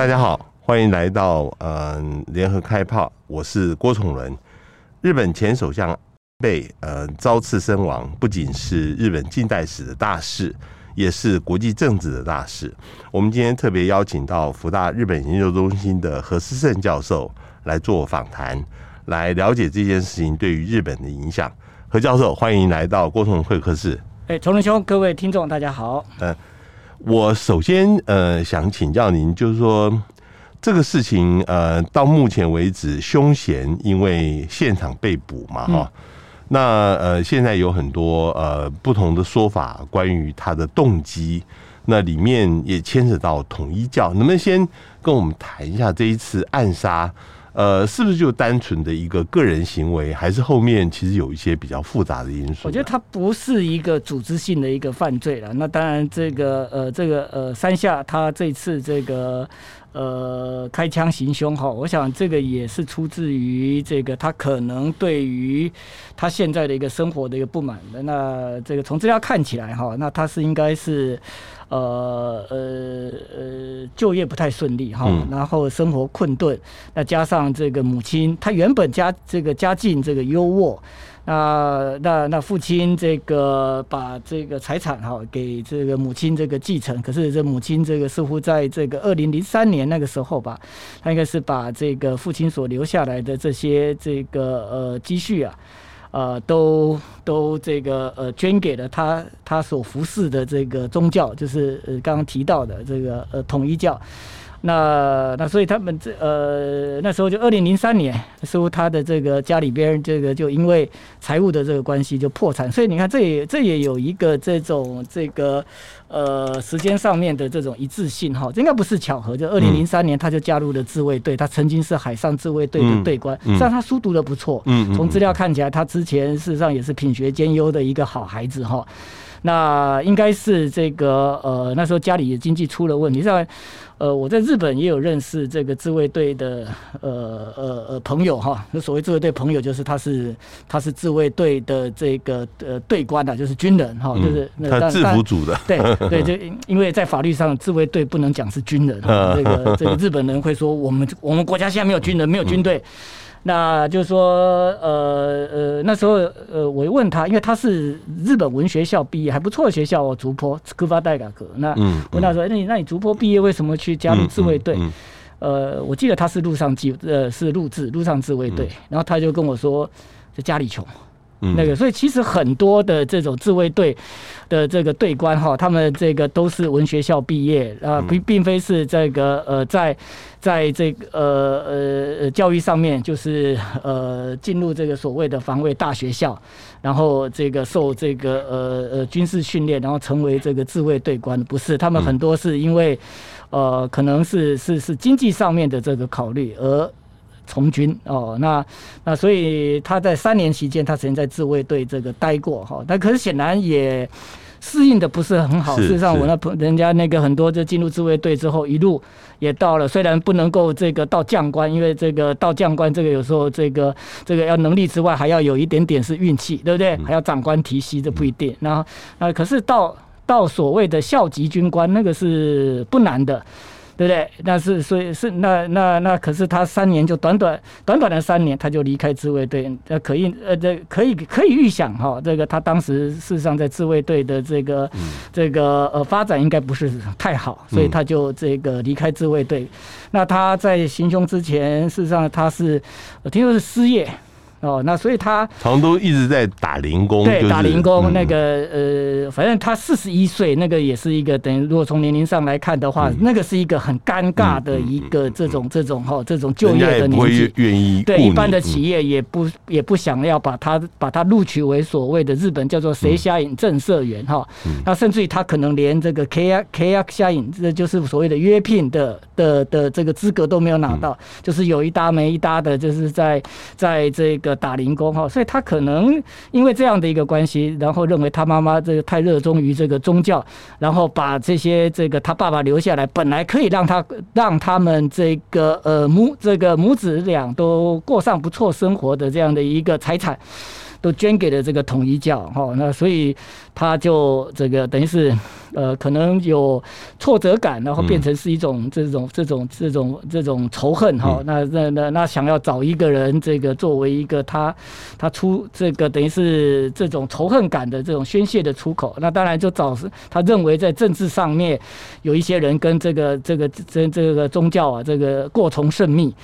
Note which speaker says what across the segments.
Speaker 1: 大家好，欢迎来到呃联合开炮，我是郭崇伦。日本前首相被呃遭刺身亡，不仅是日本近代史的大事，也是国际政治的大事。我们今天特别邀请到福大日本研究中心的何思胜教授来做访谈，来了解这件事情对于日本的影响。何教授，欢迎来到郭崇伦会客室。
Speaker 2: 哎，崇伦兄，各位听众，大家好。
Speaker 1: 嗯、我首先呃想请教您，就是说这个事情呃到目前为止，凶嫌因为现场被捕嘛哈，嗯、那呃现在有很多呃不同的说法关于他的动机，那里面也牵扯到统一教，能不能先跟我们谈一下这一次暗杀？呃，是不是就单纯的一个个人行为，还是后面其实有一些比较复杂的因素？
Speaker 2: 我觉得它不是一个组织性的一个犯罪了。那当然，这个呃，这个呃，山下他这次这个呃开枪行凶哈，我想这个也是出自于这个他可能对于他现在的一个生活的一个不满的。那这个从资料看起来哈，那他是应该是。呃呃呃，就业不太顺利哈，然后生活困顿，那加上这个母亲，她原本家这个家境这个优渥，那那那父亲这个把这个财产哈给这个母亲这个继承，可是这母亲这个似乎在这个二零零三年那个时候吧，他应该是把这个父亲所留下来的这些这个呃积蓄啊。呃，都都这个呃捐给了他他所服侍的这个宗教，就是呃刚刚提到的这个呃统一教。那那所以他们这呃那时候就二零零三年，似乎他的这个家里边这个就因为财务的这个关系就破产，所以你看这也这也有一个这种这个呃时间上面的这种一致性哈，这应该不是巧合。就二零零三年他就加入了自卫队，他曾经是海上自卫队的队官，实际上他书读的不错，从资料看起来他之前事实上也是品学兼优的一个好孩子哈。那应该是这个呃那时候家里的经济出了问题，像呃我在日本也有认识这个自卫队的呃呃呃朋友哈，那所谓自卫队朋友就是他是他是自卫队的这个呃队官啊，就是军人哈，就是那
Speaker 1: 他制服组的，
Speaker 2: 对 对，就因为在法律上自卫队不能讲是军人，这个这个日本人会说我们我们国家现在没有军人，没有军队。那就是说，呃呃，那时候呃，我问他，因为他是日本文学校毕业，还不错的学校哦，竹坡古巴代改革。那问他说，那你那你竹坡毕业为什么去加入自卫队？呃，我记得他是陆上记呃是陆自陆上自卫队，然后他就跟我说，在家里穷。那个，所以其实很多的这种自卫队的这个队官哈，他们这个都是文学校毕业啊，并并非是这个呃，在在这个呃呃教育上面，就是呃进入这个所谓的防卫大学校，然后这个受这个呃呃军事训练，然后成为这个自卫队官，不是，他们很多是因为呃可能是是是经济上面的这个考虑而。从军哦，那那所以他在三年期间，他曾经在自卫队这个待过哈，但可是显然也适应的不是很好。事实上，我那朋人家那个很多就进入自卫队之后，一路也到了，虽然不能够这个到将官，因为这个到将官这个有时候这个这个要能力之外，还要有一点点是运气，对不对？还要长官提携，这不一定。然后啊，可是到到所谓的校级军官，那个是不难的。对不对？那是所以是那那那可是他三年就短短短短的三年他就离开自卫队，呃可以呃这可以可以预想哈，这个他当时事实上在自卫队的这个、嗯、这个呃发展应该不是太好，所以他就这个离开自卫队。嗯、那他在行凶之前，事实上他是我听说是失业。哦，那所以他
Speaker 1: 常都一直在打零工，
Speaker 2: 对，打零工。那个呃，反正他四十一岁，那个也是一个等于，如果从年龄上来看的话，那个是一个很尴尬的一个这种这种哈这种就业的年纪。
Speaker 1: 愿意
Speaker 2: 对一般的企业也不也不想要把他把他录取为所谓的日本叫做谁瞎引正社员哈。那甚至于他可能连这个 K R K R 瞎影，这就是所谓的约聘的的的这个资格都没有拿到，就是有一搭没一搭的，就是在在这个。打零工哈，所以他可能因为这样的一个关系，然后认为他妈妈这个太热衷于这个宗教，然后把这些这个他爸爸留下来，本来可以让他让他们这个呃母这个母子俩都过上不错生活的这样的一个财产。都捐给了这个统一教哈。那所以他就这个等于是呃，可能有挫折感，然后变成是一种这种这种这种这种仇恨哈。那那那那想要找一个人这个作为一个他他出这个等于是这种仇恨感的这种宣泄的出口。那当然就找他认为在政治上面有一些人跟这个这个这这个宗教啊这个过从甚密。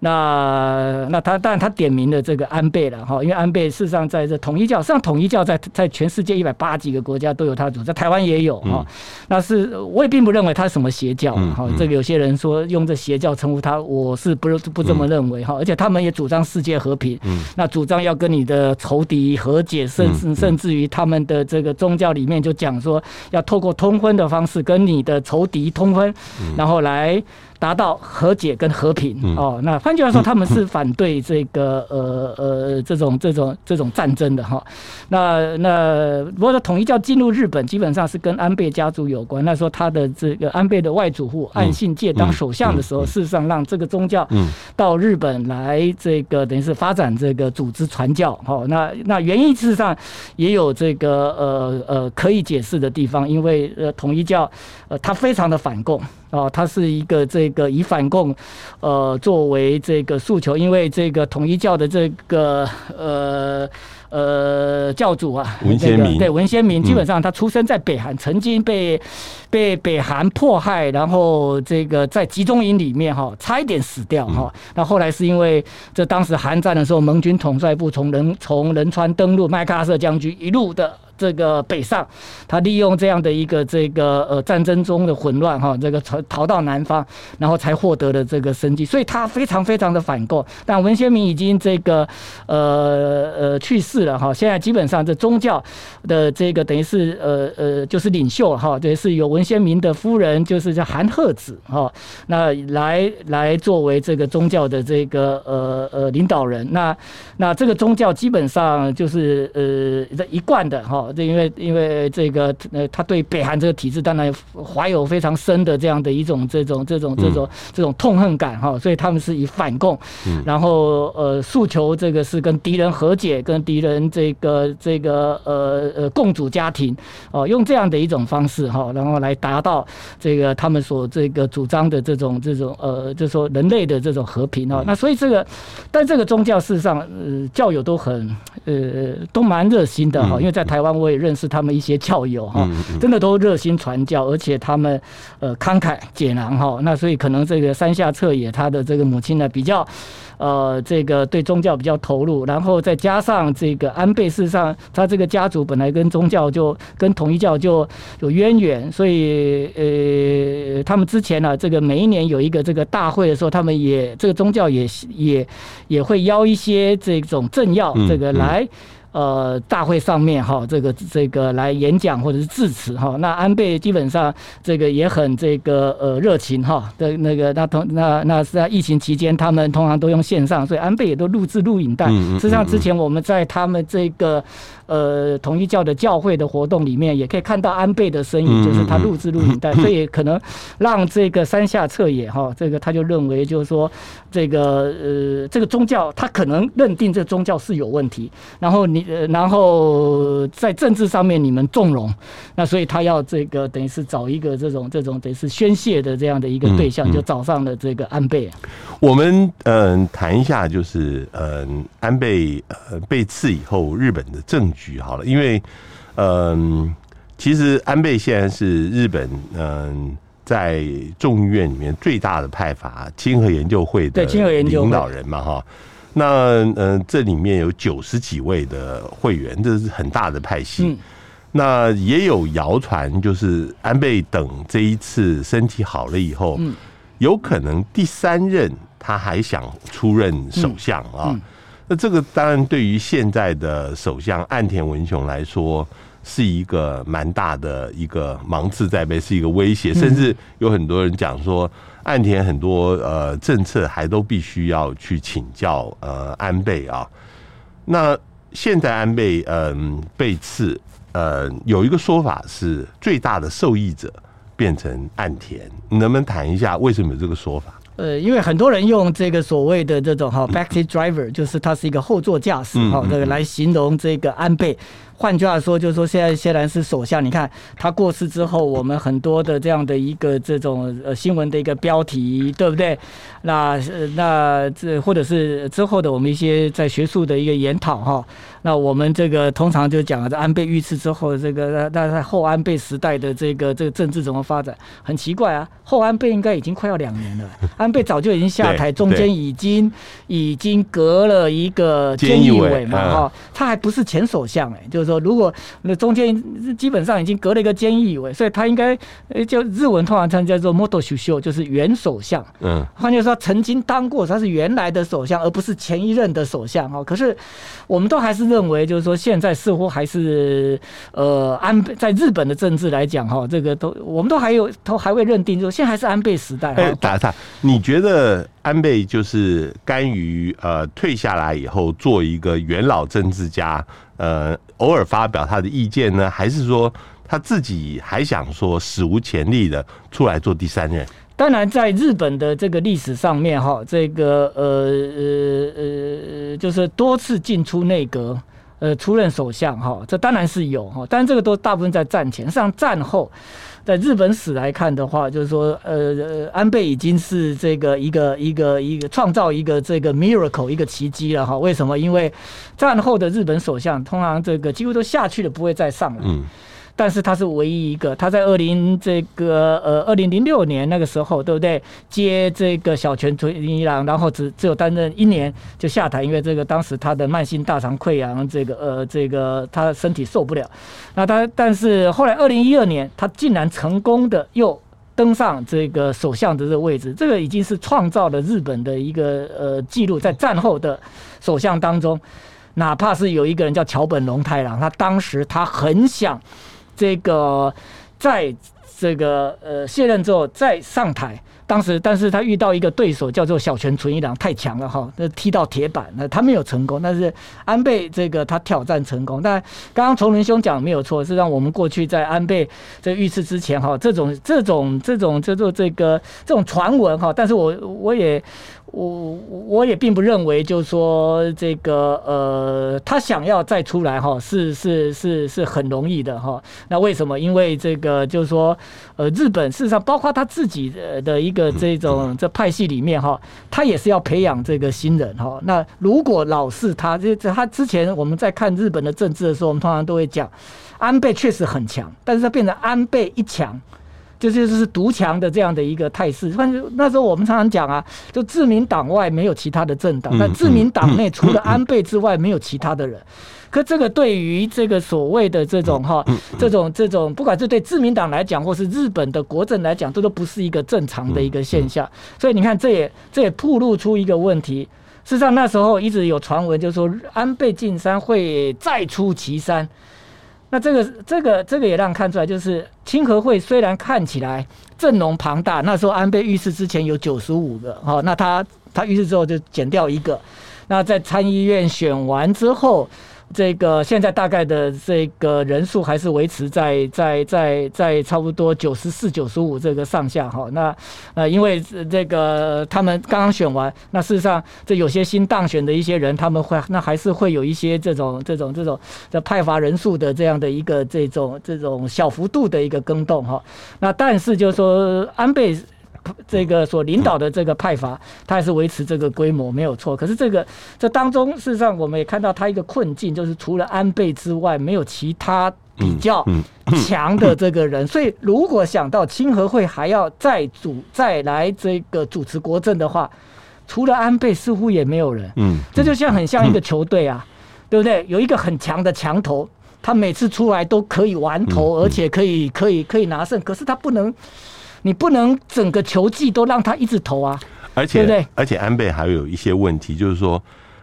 Speaker 2: 那那他当然他点名了这个安倍了哈，因为安倍事实上在这统一教，实际上统一教在在全世界一百八几个国家都有他组，在台湾也有哈。那是我也并不认为他是什么邪教哈，这个有些人说用这邪教称呼他，我是不不这么认为哈。而且他们也主张世界和平，那主张要跟你的仇敌和解，甚至甚至于他们的这个宗教里面就讲说要透过通婚的方式跟你的仇敌通婚，然后来。达到和解跟和平哦，那换句话说，他们是反对这个呃呃这种这种这种战争的哈。那那如果说统一教进入日本，基本上是跟安倍家族有关。那时候他的这个安倍的外祖父岸信介当首相的时候，事实上让这个宗教到日本来，这个等于是发展这个组织传教哈。那那原因事实上也有这个呃呃可以解释的地方，因为呃统一教呃他非常的反共。哦，他是一个这个以反共，呃，作为这个诉求，因为这个统一教的这个呃呃教主啊，
Speaker 1: 文先明，
Speaker 2: 对文先明，基本上他出生在北韩，曾经被被北韩迫害，然后这个在集中营里面哈，差一点死掉哈。那后来是因为这当时韩战的时候，盟军统帅部从仁从仁川登陆麦克阿瑟将军一路的。这个北上，他利用这样的一个这个呃战争中的混乱哈，这个逃逃到南方，然后才获得了这个生计，所以他非常非常的反共。但文鲜明已经这个呃呃去世了哈，现在基本上这宗教的这个等于是呃呃就是领袖哈，等于是由文鲜明的夫人就是叫韩鹤子哈，那来来作为这个宗教的这个呃呃领导人。那那这个宗教基本上就是呃一贯的哈。这因为因为这个呃，他对北韩这个体制当然怀有非常深的这样的一种这种这种这种这种痛恨感哈，所以他们是以反共，然后呃诉求这个是跟敌人和解，跟敌人这个这个呃呃共主家庭哦，用这样的一种方式哈，然后来达到这个他们所这个主张的这种这种呃，就是说人类的这种和平啊。那所以这个，但这个宗教事实上呃教友都很呃都蛮热心的哈，因为在台湾。我也认识他们一些教友哈，真的都热心传教，而且他们呃慷慨解囊哈。那所以可能这个山下彻也他的这个母亲呢比较呃这个对宗教比较投入，然后再加上这个安倍，事实上他这个家族本来跟宗教就跟统一教就有渊源，所以呃他们之前呢这个每一年有一个这个大会的时候，他们也这个宗教也也也会邀一些这种政要这个来。呃，大会上面哈，这个这个来演讲或者是致辞哈，那安倍基本上这个也很这个呃热情哈的那个那同那那是在疫情期间，他们通常都用线上，所以安倍也都录制录影带。实际上之前我们在他们这个。呃，统一教的教会的活动里面，也可以看到安倍的身影，就是他录制录影带，所以可能让这个山下彻也哈，这个他就认为就是说，这个呃，这个宗教他可能认定这宗教是有问题，然后你然后在政治上面你们纵容，那所以他要这个等于是找一个这种这种等于是宣泄的这样的一个对象，就找上了这个安倍。
Speaker 1: 我们嗯谈一下，就是嗯安倍呃被刺以后，日本的政局好了，因为嗯其实安倍现在是日本嗯在众议院里面最大的派阀清和研究会的领导人嘛哈，那嗯这里面有九十几位的会员，这是很大的派系。那也有谣传，就是安倍等这一次身体好了以后，有可能第三任。他还想出任首相啊？那这个当然对于现在的首相岸田文雄来说，是一个蛮大的一个芒刺在背，是一个威胁。甚至有很多人讲说，岸田很多呃政策还都必须要去请教呃安倍啊。那现在安倍嗯被刺，呃有一个说法是最大的受益者变成岸田，你能不能谈一下为什么有这个说法？
Speaker 2: 呃，因为很多人用这个所谓的这种哈 backseat driver，就是它是一个后座驾驶哈，这个来形容这个安倍。换句话说，就是说现在虽然是首相，你看他过世之后，我们很多的这样的一个这种呃新闻的一个标题，对不对？那那这或者是之后的我们一些在学术的一个研讨哈，那我们这个通常就讲这安倍遇刺之后，这个那在后安倍时代的这个这个政治怎么发展？很奇怪啊，后安倍应该已经快要两年了，安倍早就已经下台，中间已经已经隔了一个菅义伟嘛哈，他还不是前首相哎，就是。说如果那中间基本上已经隔了一个菅义伟，所以他应该就日文通常称叫做 “moto 首相”，就是原首相。嗯，换句话说，曾经当过，他是原来的首相，而不是前一任的首相。哈，可是我们都还是认为，就是说现在似乎还是呃安倍在日本的政治来讲，哈，这个都我们都还有都还会认定，说现在还是安倍时代。
Speaker 1: 哎，打岔，你觉得安倍就是甘于呃退下来以后做一个元老政治家？呃，偶尔发表他的意见呢，还是说他自己还想说史无前例的出来做第三任？
Speaker 2: 当然，在日本的这个历史上面，哈，这个呃呃呃，就是多次进出内阁，呃，出任首相，哈，这当然是有哈，但这个都大部分在战前，上战后。在日本史来看的话，就是说，呃，安倍已经是这个一个一个一个创造一个这个 miracle 一个奇迹了哈。为什么？因为战后的日本首相通常这个几乎都下去了，不会再上来。但是他是唯一一个，他在二零这个呃二零零六年那个时候，对不对？接这个小泉纯一郎，然后只只有担任一年就下台，因为这个当时他的慢性大肠溃疡，这个呃这个他身体受不了。那他但是后来二零一二年，他竟然成功的又登上这个首相的这个位置，这个已经是创造了日本的一个呃记录，在战后的首相当中，哪怕是有一个人叫桥本龙太郎，他当时他很想。这个在这个呃卸任之后再上台，当时但是他遇到一个对手叫做小泉纯一郎，太强了哈，那踢到铁板，那他没有成功。但是安倍这个他挑战成功。但刚刚崇仁兄讲没有错，是让我们过去在安倍这遇刺之前哈，这种这种这种叫做这个这种传闻哈，但是我我也。我我也并不认为，就是说这个呃，他想要再出来哈，是是是是很容易的哈。那为什么？因为这个就是说，呃，日本事实上包括他自己的一个这种这派系里面哈，他也是要培养这个新人哈。那如果老是他，这他之前我们在看日本的政治的时候，我们通常都会讲，安倍确实很强，但是他变成安倍一强。就就是独强的这样的一个态势。但是那时候我们常常讲啊，就自民党外没有其他的政党，那自民党内除了安倍之外没有其他的人。可这个对于这个所谓的这种哈，这种这种，不管是对自民党来讲，或是日本的国政来讲，这都不是一个正常的一个现象。所以你看，这也这也暴露出一个问题。事实上那时候一直有传闻，就是说安倍晋三会再出祁山。那这个这个这个也让看出来，就是清和会虽然看起来阵容庞大，那时候安倍遇刺之前有九十五个，好，那他他遇刺之后就减掉一个，那在参议院选完之后。这个现在大概的这个人数还是维持在在在在差不多九十四九十五这个上下哈。那呃，因为这个他们刚刚选完，那事实上这有些新当选的一些人，他们会那还是会有一些这种这种这种的派阀人数的这样的一个这种这种小幅度的一个更动哈。那但是就是说安倍。这个所领导的这个派阀，他还是维持这个规模没有错。可是这个这当中，事实上我们也看到他一个困境，就是除了安倍之外，没有其他比较强的这个人。所以如果想到清和会还要再主再来这个主持国政的话，除了安倍，似乎也没有人。嗯，这就像很像一个球队啊，对不对？有一个很强的强头，他每次出来都可以玩头，而且可以可以可以拿胜，可是他不能。你不能整个球季都让他一直投啊，
Speaker 1: 而且对对，而且安倍还有一些问题，就是说，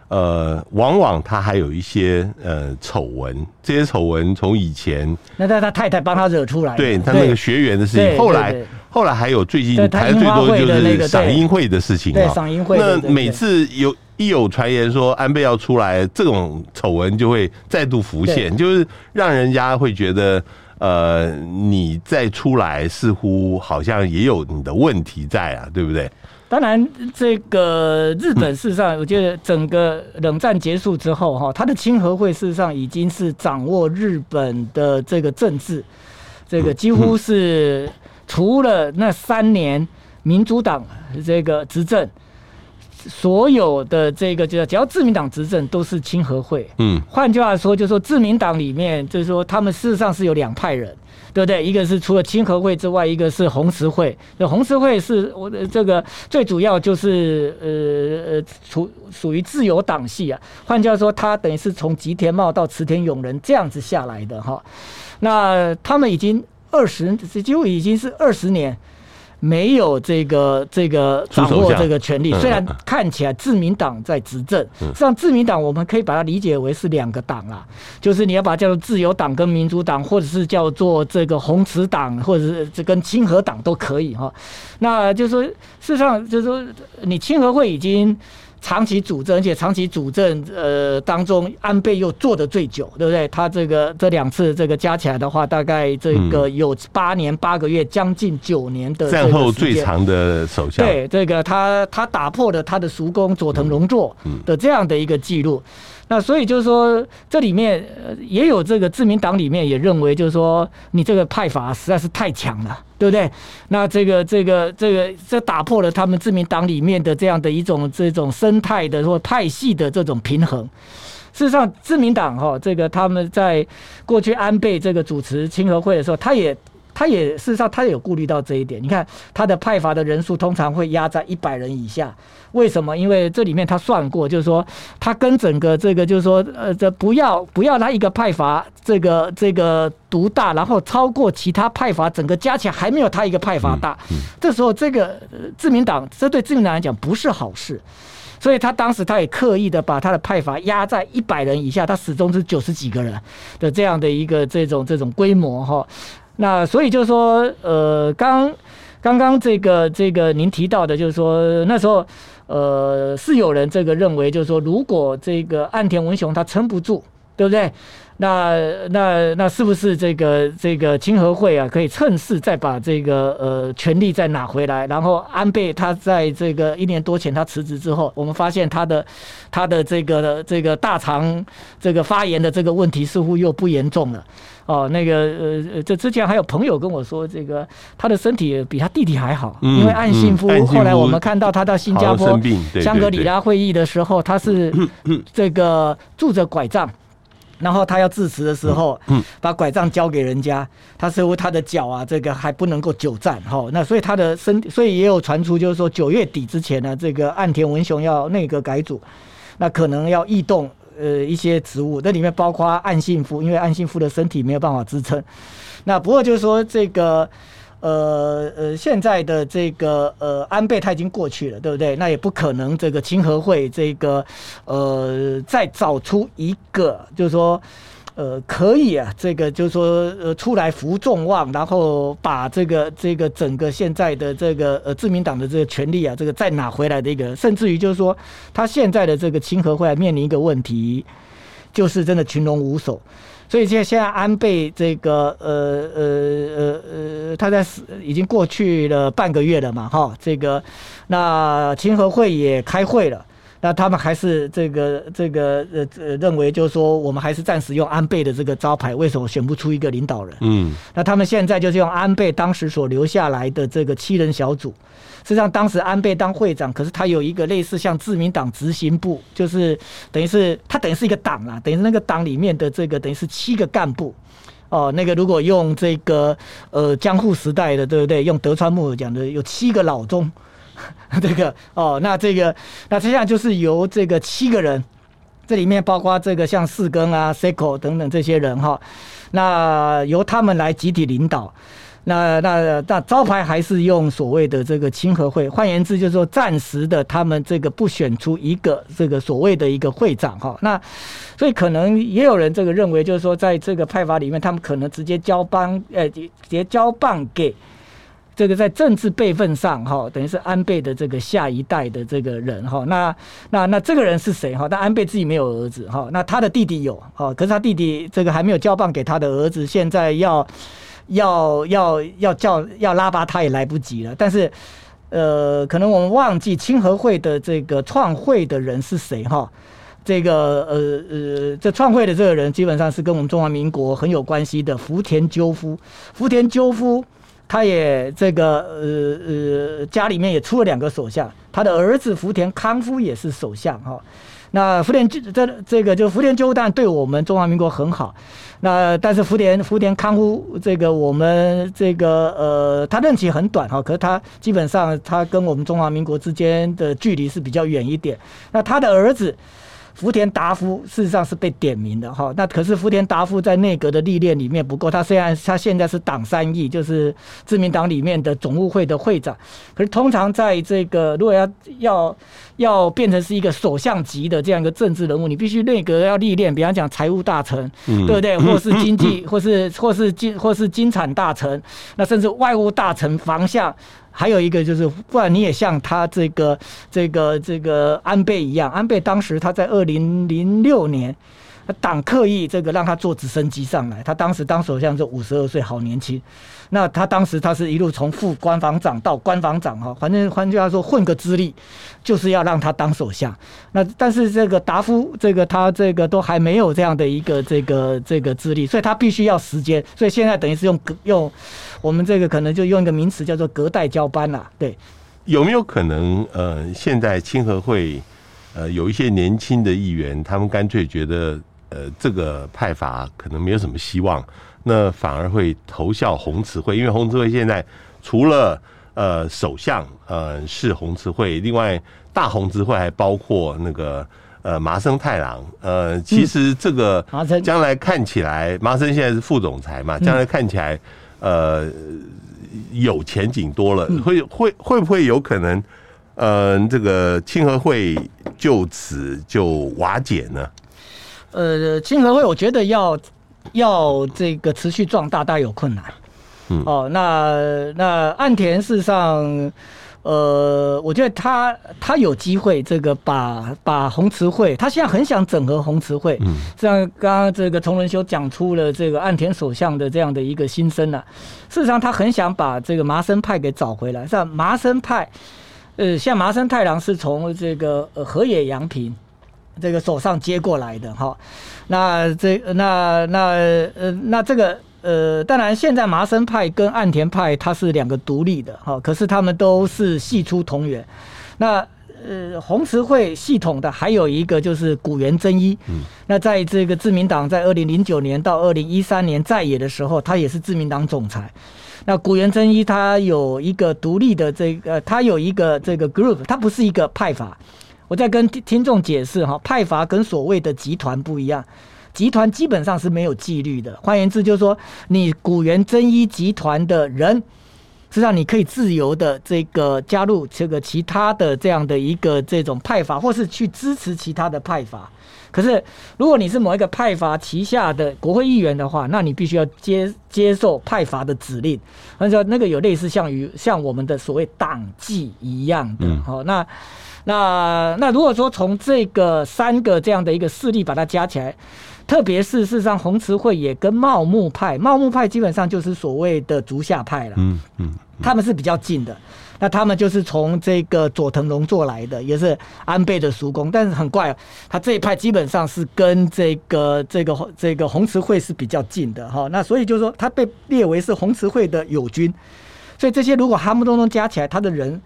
Speaker 1: 呃，往往他还有一些呃丑闻，这些丑闻从以前，
Speaker 2: 那他他太太帮他惹出来，
Speaker 1: 对他那个学员的事情，后来后来还有最近谈的最多就是赏樱会的事情，
Speaker 2: 对赏樱会，
Speaker 1: 那每次有一有传言说安倍要出来，这种丑闻就会再度浮现，就是让人家会觉得。呃，你再出来，似乎好像也有你的问题在啊，对不对？
Speaker 2: 当然，这个日本事实上，我觉得整个冷战结束之后，哈，他的亲和会事实上已经是掌握日本的这个政治，这个几乎是除了那三年民主党这个执政，所有的这个就是只要自民党执政都是亲和会。嗯，换句话说，就是说自民党里面，就是说他们事实上是有两派人。对不对？一个是除了亲和会之外，一个是红十会。那红十会是我的这个最主要就是呃呃，属属于自由党系啊。换句话说，他等于是从吉田茂到池田勇人这样子下来的哈。那他们已经二十，几乎已经是二十年。没有这个这个掌握这个权力，虽然看起来自民党在执政，实际上自民党我们可以把它理解为是两个党啦，就是你要把它叫做自由党跟民主党，或者是叫做这个红池党，或者是这跟亲和党都可以哈。那就是说，事实上就是说，你亲和会已经。长期主政，而且长期主政，呃，当中安倍又做的最久，对不对？他这个这两次这个加起来的话，大概这个有八年八个月，将近九年的战
Speaker 1: 后最长的首相。
Speaker 2: 对，这个他他打破了他的叔公佐藤荣作的这样的一个记录。那所以就是说，这里面也有这个自民党里面也认为，就是说你这个派阀实在是太强了，对不对？那这个这个这个这打破了他们自民党里面的这样的一种这种生态的或派系的这种平衡。事实上，自民党哈，这个他们在过去安倍这个主持亲和会的时候，他也。他也事实上，他也有顾虑到这一点。你看，他的派阀的人数通常会压在一百人以下。为什么？因为这里面他算过，就是说，他跟整个这个，就是说，呃，这不要不要他一个派阀这个这个独大，然后超过其他派阀，整个加起来还没有他一个派阀大。这时候，这个自民党，这对自民党来讲不是好事。所以他当时他也刻意的把他的派阀压在一百人以下，他始终是九十几个人的这样的一个这种这种规模哈。那所以就是说，呃，刚刚刚这个这个您提到的，就是说那时候，呃，是有人这个认为，就是说，如果这个岸田文雄他撑不住，对不对？那那那是不是这个这个亲和会啊，可以趁势再把这个呃权力再拿回来？然后安倍他在这个一年多前他辞职之后，我们发现他的他的这个这个大肠这个发炎的这个问题似乎又不严重了。哦，那个呃，这之前还有朋友跟我说，这个他的身体比他弟弟还好，嗯、因为岸信夫后来我们看到他到新加坡香格里拉会议的时候，他是 这个拄着拐杖，然后他要致辞的时候，把拐杖交给人家，他似乎他的脚啊，这个还不能够久站，哈，那所以他的身，所以也有传出就是说九月底之前呢，这个岸田文雄要内阁改组，那可能要异动。呃，一些职务，那里面包括岸信夫，因为岸信夫的身体没有办法支撑。那不过就是说，这个呃呃，现在的这个呃安倍他已经过去了，对不对？那也不可能这个亲和会这个呃再找出一个，就是说。呃，可以啊，这个就是说，呃，出来扶众望，然后把这个这个整个现在的这个呃自民党的这个权力啊，这个再拿回来的一个，甚至于就是说，他现在的这个亲和会面临一个问题，就是真的群龙无首。所以现在现在安倍这个呃呃呃呃，他在已经过去了半个月了嘛，哈，这个那亲和会也开会了。那他们还是这个这个呃呃认为，就是说我们还是暂时用安倍的这个招牌，为什么选不出一个领导人？嗯，那他们现在就是用安倍当时所留下来的这个七人小组。实际上，当时安倍当会长，可是他有一个类似像自民党执行部，就是等于是他等于是一个党啦，等于是那个党里面的这个等于是七个干部。哦，那个如果用这个呃江户时代的，对不对？用德川幕府讲的，有七个老中。这个哦，那这个那接下来就是由这个七个人，这里面包括这个像四根啊、Seiko 等等这些人哈，那由他们来集体领导。那那那招牌还是用所谓的这个亲和会，换言之就是说暂时的他们这个不选出一个这个所谓的一个会长哈。那所以可能也有人这个认为就是说在这个派法里面，他们可能直接交棒，呃，直接交棒给。这个在政治辈分上，哈，等于是安倍的这个下一代的这个人，哈，那那那这个人是谁，哈？但安倍自己没有儿子，哈，那他的弟弟有，哈，可是他弟弟这个还没有交棒给他的儿子，现在要要要要叫要拉拔他也来不及了。但是呃，可能我们忘记清和会的这个创会的人是谁哈？这个呃呃，这创会的这个人基本上是跟我们中华民国很有关系的福田赳夫。福田赳夫他也这个呃呃家里面也出了两个首相，他的儿子福田康夫也是首相哈。那福田这这个就福田赳夫当然对我们中华民国很好。那但是福田福田康夫这个我们这个呃他任期很短哈，可是他基本上他跟我们中华民国之间的距离是比较远一点。那他的儿子。福田达夫事实上是被点名的哈，那可是福田达夫在内阁的历练里面不够，他虽然他现在是党三役，就是自民党里面的总务会的会长，可是通常在这个如果要要要变成是一个首相级的这样一个政治人物，你必须内阁要历练，比方讲财务大臣，对不对？或是经济，或是或是经或是经产大臣，那甚至外务大臣、防相。还有一个就是，不然你也像他这个、这个、这个安倍一样。安倍当时他在二零零六年，党刻意这个让他坐直升机上来，他当时当首相就五十二岁，好年轻。那他当时他是一路从副官房长到官房长哈，反正换句话说混个资历，就是要让他当首相。那但是这个达夫这个他这个都还没有这样的一个这个这个资历，所以他必须要时间。所以现在等于是用用。我们这个可能就用一个名词叫做隔代交班啦，对。
Speaker 1: 有没有可能呃，现在清和会呃有一些年轻的议员，他们干脆觉得呃这个派阀可能没有什么希望，那反而会投效宏池会，因为宏池会现在除了呃首相呃是宏池会，另外大宏池会还包括那个呃麻生太郎，呃其实这个将来看起来，麻生现在是副总裁嘛，将来看起来。呃，有前景多了，会会会不会有可能，呃，这个清和会就此就瓦解呢？
Speaker 2: 呃，清和会我觉得要要这个持续壮大，大概有困难。嗯，哦，那那岸田事实上。呃，我觉得他他有机会，这个把把红池会，他现在很想整合红池会。嗯，像刚刚这个丛人修讲出了这个岸田首相的这样的一个心声了。事实上，他很想把这个麻生派给找回来。像麻生派，呃，像麻生太郎是从这个呃河野洋平这个手上接过来的哈。那这那那呃那这个。呃，当然，现在麻生派跟岸田派它是两个独立的哈，可是他们都是系出同源。那呃，红十会系统的还有一个就是古元真一，嗯，那在这个自民党在二零零九年到二零一三年在野的时候，他也是自民党总裁。那古元真一他有一个独立的这个，他有一个这个 group，他不是一个派阀。我在跟听众解释哈，派阀跟所谓的集团不一样。集团基本上是没有纪律的，换言之，就是说，你古元真一集团的人，实际上你可以自由的这个加入这个其他的这样的一个这种派阀，或是去支持其他的派阀。可是，如果你是某一个派阀旗下的国会议员的话，那你必须要接接受派阀的指令，而且那个有类似像于像我们的所谓党纪一样的。好，那那那如果说从这个三个这样的一个势力把它加起来。特别是事实上，红池会也跟茂木派，茂木派基本上就是所谓的竹下派了。嗯嗯，他们是比较近的。那他们就是从这个佐藤荣作来的，也是安倍的叔公。但是很怪，他这一派基本上是跟这个这个这个红池会是比较近的哈。那所以就是说，他被列为是红池会的友军。所以这些如果哈姆东东加起来，他的人。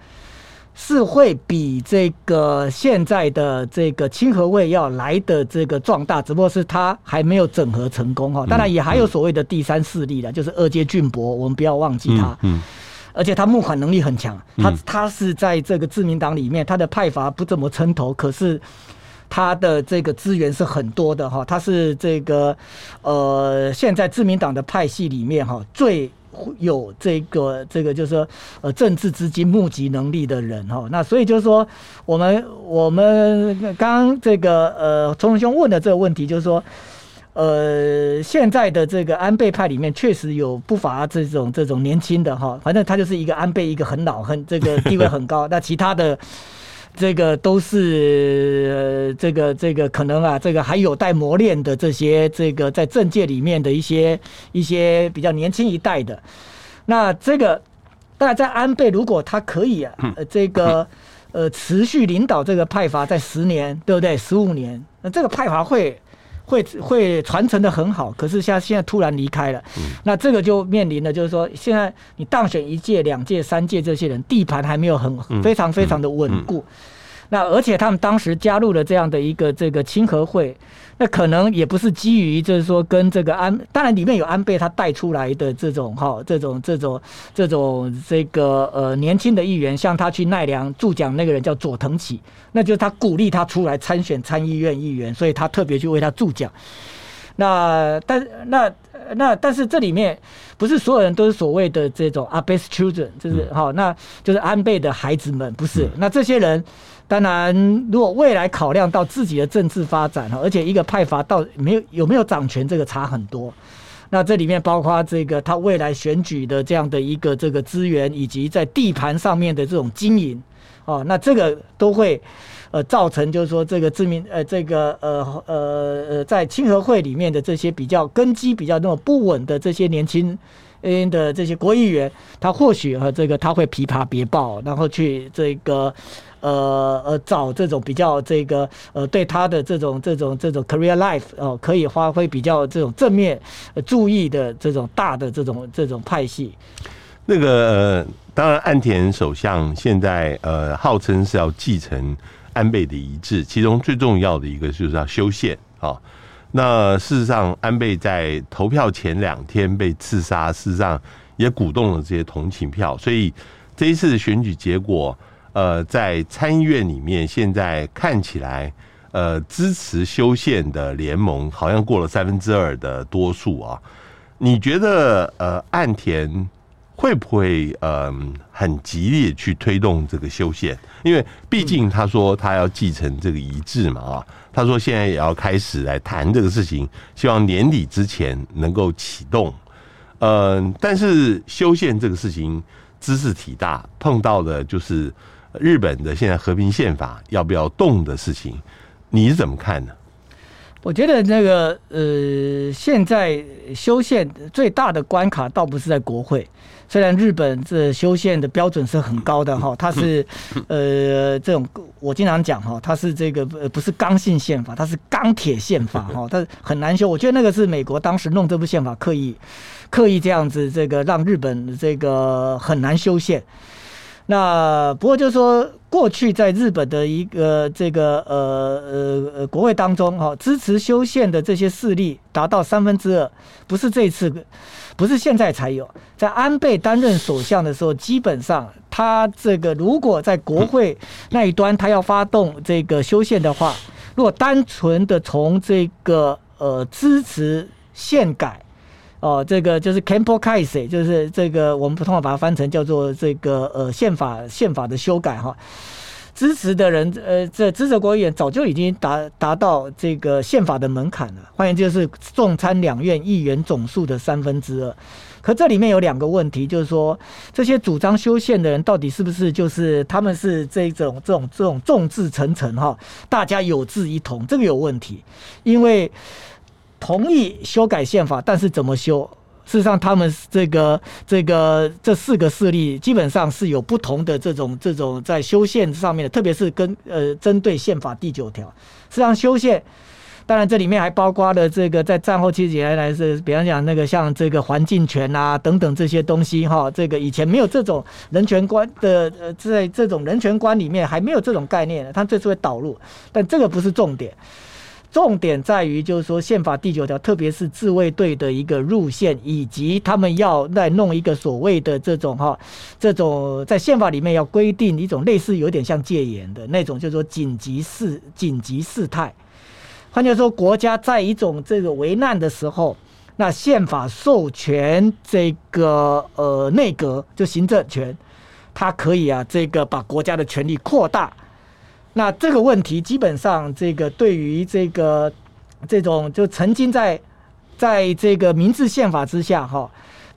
Speaker 2: 是会比这个现在的这个清和会要来的这个壮大，只不过是他还没有整合成功哈。当然也还有所谓的第三势力的，就是二阶俊博，我们不要忘记他。嗯，而且他募款能力很强，他他是在这个自民党里面，他的派阀不怎么称头，可是他的这个资源是很多的哈。他是这个呃，现在自民党的派系里面哈最。有这个这个就是说呃政治资金募集能力的人哈，那所以就是说我们我们刚这个呃丛文兄问的这个问题就是说呃现在的这个安倍派里面确实有不乏这种这种年轻的哈，反正他就是一个安倍一个很老很这个地位很高，那其他的。这个都是这个这个可能啊，这个还有待磨练的这些这个在政界里面的一些一些比较年轻一代的。那这个当然在安倍，如果他可以啊，呃，这个呃持续领导这个派阀在十年，对不对？十五年，那这个派阀会。会会传承的很好，可是像现在突然离开了，嗯、那这个就面临了，就是说现在你当选一届、两届、三届，这些人地盘还没有很非常非常的稳固。嗯嗯嗯那而且他们当时加入了这样的一个这个亲和会，那可能也不是基于就是说跟这个安，当然里面有安倍他带出来的这种哈这种这种这种这个呃年轻的议员，像他去奈良助讲那个人叫佐藤启，那就是他鼓励他出来参选参议院议员，所以他特别去为他助讲。那但那那但是这里面不是所有人都是所谓的这种 Abe's children，就是哈，那就是安倍的孩子们，不是？那这些人。当然，如果未来考量到自己的政治发展哈，而且一个派阀到没有有没有掌权，这个差很多。那这里面包括这个他未来选举的这样的一个这个资源，以及在地盘上面的这种经营，哦，那这个都会呃造成就是说这个知名呃这个呃呃呃在亲和会里面的这些比较根基比较那种不稳的这些年轻的这些国议员，他或许和这个他会琵琶别抱，然后去这个。呃呃，找这种比较这个呃，对他的这种这种这种 career life 哦、呃，可以发挥比较这种正面呃注意的这种大的这种这种派系。
Speaker 1: 那个呃，当然岸田首相现在呃，号称是要继承安倍的遗志，其中最重要的一个就是要修宪啊、哦。那事实上，安倍在投票前两天被刺杀，事实上也鼓动了这些同情票，所以这一次的选举结果。呃，在参议院里面，现在看起来，呃，支持修宪的联盟好像过了三分之二的多数啊。你觉得，呃，岸田会不会呃很极力去推动这个修宪？因为毕竟他说他要继承这个遗志嘛，啊，他说现在也要开始来谈这个事情，希望年底之前能够启动。嗯，但是修宪这个事情知识体大，碰到的就是。日本的现在和平宪法要不要动的事情，你是怎么看呢？
Speaker 2: 我觉得那个呃，现在修宪最大的关卡倒不是在国会，虽然日本这修宪的标准是很高的哈，它是呃这种我经常讲哈，它是这个呃不是刚性宪法，它是钢铁宪法哈，它很难修。我觉得那个是美国当时弄这部宪法刻意刻意这样子，这个让日本这个很难修宪。那不过就是说，过去在日本的一个这个呃呃呃国会当中哈，支持修宪的这些势力达到三分之二，不是这次，不是现在才有，在安倍担任首相的时候，基本上他这个如果在国会那一端他要发动这个修宪的话，如果单纯的从这个呃支持宪改。哦，这个就是 Campo case，就是这个我们普通话把它翻成叫做这个呃宪法宪法的修改哈。支持的人呃，这支持国议员早就已经达达到这个宪法的门槛了，换言就是众参两院议员总数的三分之二。可这里面有两个问题，就是说这些主张修宪的人到底是不是就是他们是这种这种这种众志成城哈，大家有志一同，这个有问题，因为。同意修改宪法，但是怎么修？事实上，他们这个、这个、这四个势力基本上是有不同的这种、这种在修宪上面的，特别是跟呃针对宪法第九条。实际上，修宪当然这里面还包括了这个在战后期间来是，比方讲那个像这个环境权啊等等这些东西哈，这个以前没有这种人权观的呃，在这种人权观里面还没有这种概念，他这次会导入，但这个不是重点。重点在于，就是说宪法第九条，特别是自卫队的一个入宪，以及他们要再弄一个所谓的这种哈，这种在宪法里面要规定一种类似有点像戒严的那种，就是说紧急事紧急事态。换句话说，国家在一种这个危难的时候，那宪法授权这个呃内阁就行政权，它可以啊这个把国家的权力扩大。那这个问题基本上，这个对于这个这种就曾经在在这个明治宪法之下哈，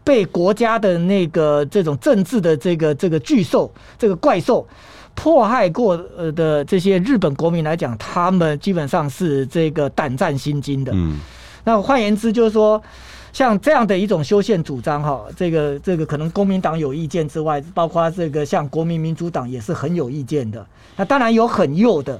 Speaker 2: 被国家的那个这种政治的这个这个巨兽这个怪兽迫害过呃的这些日本国民来讲，他们基本上是这个胆战心惊的。嗯，那换言之就是说，像这样的一种修宪主张，哈，这个这个可能公民党有意见之外，包括这个像国民民主党也是很有意见的。那当然有很右的，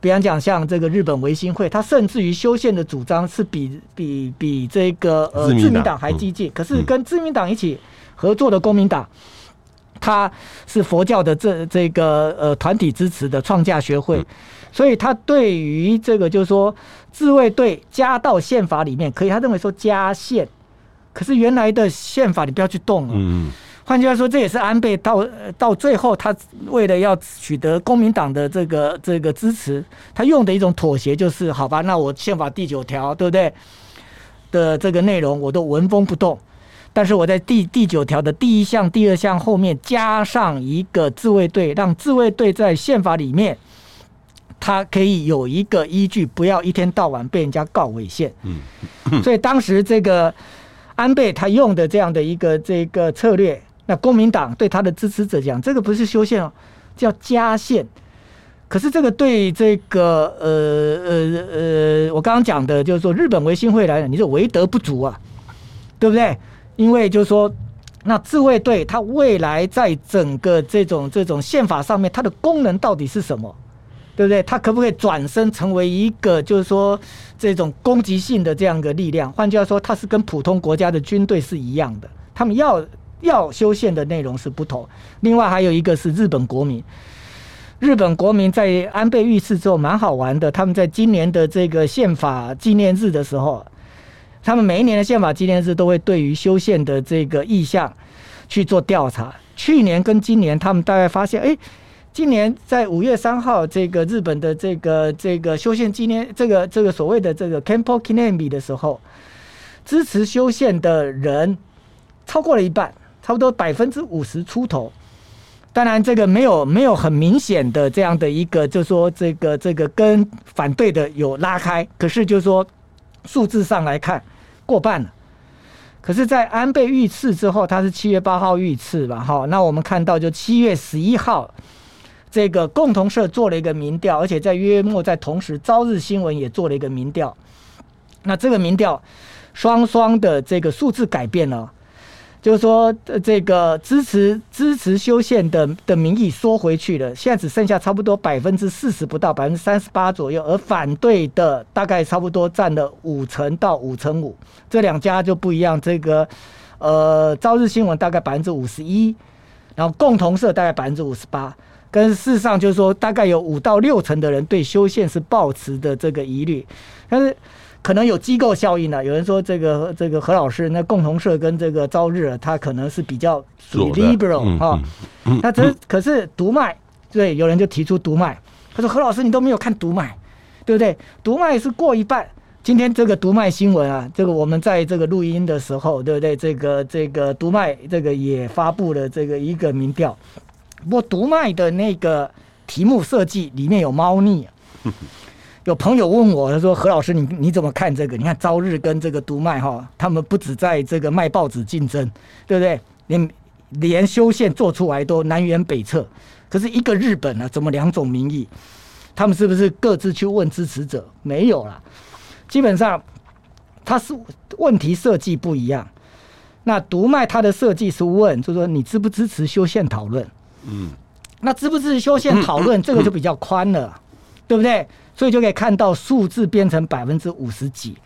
Speaker 2: 比方讲像这个日本维新会，他甚至于修宪的主张是比比比这个呃自民党还激进。可是跟自民党一起合作的公民党，他是佛教的这这个呃团体支持的创价学会，所以他对于这个就是说。自卫队加到宪法里面可以，他认为说加宪，可是原来的宪法你不要去动了。嗯，换句话说，这也是安倍到到最后，他为了要取得公民党的这个这个支持，他用的一种妥协，就是好吧，那我宪法第九条对不对的这个内容我都纹风不动，但是我在第第九条的第一项、第二项后面加上一个自卫队，让自卫队在宪法里面。他可以有一个依据，不要一天到晚被人家告违宪。嗯，所以当时这个安倍他用的这样的一个这个策略，那公民党对他的支持者讲，这个不是修宪哦，叫加宪。可是这个对这个呃呃呃，我刚刚讲的就是说，日本维新会来讲，你是为德不足啊，对不对？因为就是说，那自卫队它未来在整个这种这种宪法上面，它的功能到底是什么？对不对？它可不可以转身成为一个，就是说这种攻击性的这样一个力量？换句话说，它是跟普通国家的军队是一样的。他们要要修宪的内容是不同。另外还有一个是日本国民，日本国民在安倍遇刺之后蛮好玩的。他们在今年的这个宪法纪念日的时候，他们每一年的宪法纪念日都会对于修宪的这个意向去做调查。去年跟今年，他们大概发现，哎。今年在五月三号，这个日本的这个这个修宪纪念，这个这个所谓的这个 Kempo Kinemi 的时候，支持修宪的人超过了一半，差不多百分之五十出头。当然，这个没有没有很明显的这样的一个，就是说这个这个跟反对的有拉开，可是就是说数字上来看过半了。可是，在安倍遇刺之后，他是七月八号遇刺吧？哈，那我们看到就七月十一号。这个共同社做了一个民调，而且在月末在同时，朝日新闻也做了一个民调。那这个民调双双的这个数字改变了，就是说，这个支持支持修宪的的民意缩回去了，现在只剩下差不多百分之四十不到百分之三十八左右，而反对的大概差不多占了五成到五成五。这两家就不一样，这个呃，朝日新闻大概百分之五十一，然后共同社大概百分之五十八。跟事实上就是说，大概有五到六成的人对修宪是抱持的这个疑虑，但是可能有机构效应呢。有人说这个这个何老师，那共同社跟这个朝日，他可能是比较属于 liberal 哈。那这可是读卖，对，有人就提出读卖，他说何老师你都没有看读卖，对不对？读卖是过一半。今天这个读卖新闻啊，这个我们在这个录音的时候，对不对？这个这个读卖这个也发布了这个一个民调。不过读卖的那个题目设计里面有猫腻，有朋友问我，他说何老师你你怎么看这个？你看朝日跟这个读卖哈，他们不止在这个卖报纸竞争，对不对？连连修宪做出来都南辕北辙。可是一个日本呢，怎么两种民意？他们是不是各自去问支持者？没有啦，基本上他是问题设计不一样。那读卖他的设计是问，就是说你支不支持修宪讨论？嗯，那支不支持修宪讨论，这个就比较宽了，对不对？所以就可以看到数字变成百分之五十几。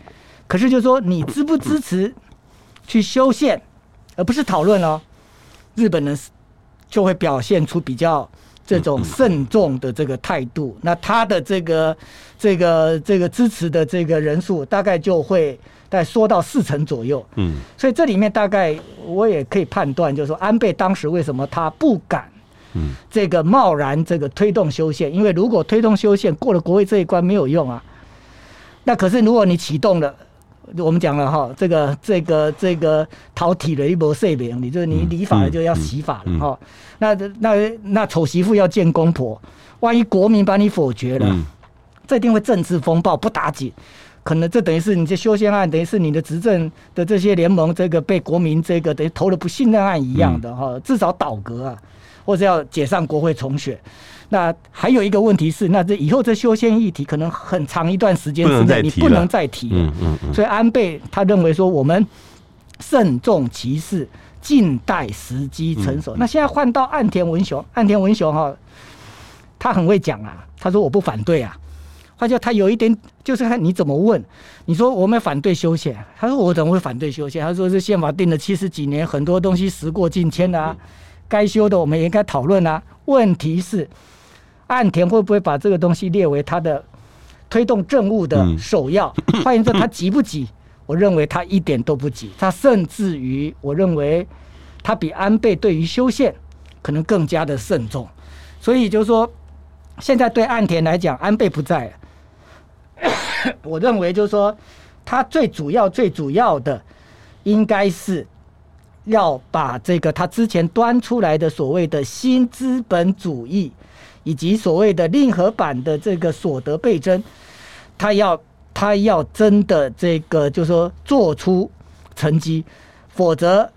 Speaker 2: 可是就是说，你支不支持去修宪，而不是讨论哦，日本人就会表现出比较这种慎重的这个态度。那他的这个这个这个支持的这个人数，大概就会大概缩到四成左右。嗯，所以这里面大概我也可以判断，就是说安倍当时为什么他不敢。嗯，这个贸然这个推动修宪，因为如果推动修宪过了国会这一关没有用啊。那可是如果你启动了，我们讲了哈，这个这个这个讨体了一波税饼，你就你理法了就要洗法了哈。那那那丑媳妇要见公婆，万一国民把你否决了，这一定会政治风暴不打紧，可能这等于是你这修宪案，等于是你的执政的这些联盟这个被国民这个等于投了不信任案一样的哈，至少倒阁啊。或者要解散国会重选，那还有一个问题是，那这以后这修宪议题可能很长一段时间之内你不能再提了。嗯嗯。所以安倍他认为说，我们慎重其事，静待时机成熟。嗯嗯、那现在换到岸田文雄，岸田文雄哈，他很会讲啊，他说我不反对啊。换句话，他有一点就是看你怎么问。你说我们反对修宪，他说我怎么会反对修宪？他说这宪法定了七十几年，很多东西时过境迁啊，该修的我们也应该讨论啊。问题是，岸田会不会把这个东西列为他的推动政务的首要？换言之，他急不急？我认为他一点都不急，他甚至于我认为他比安倍对于修宪可能更加的慎重。所以就是说，现在对岸田来讲，安倍不在。我认为就是说，他最主要、最主要的，应该是要把这个他之前端出来的所谓的新资本主义，以及所谓的令和版的这个所得倍增，他要他要真的这个就是说做出成绩，否则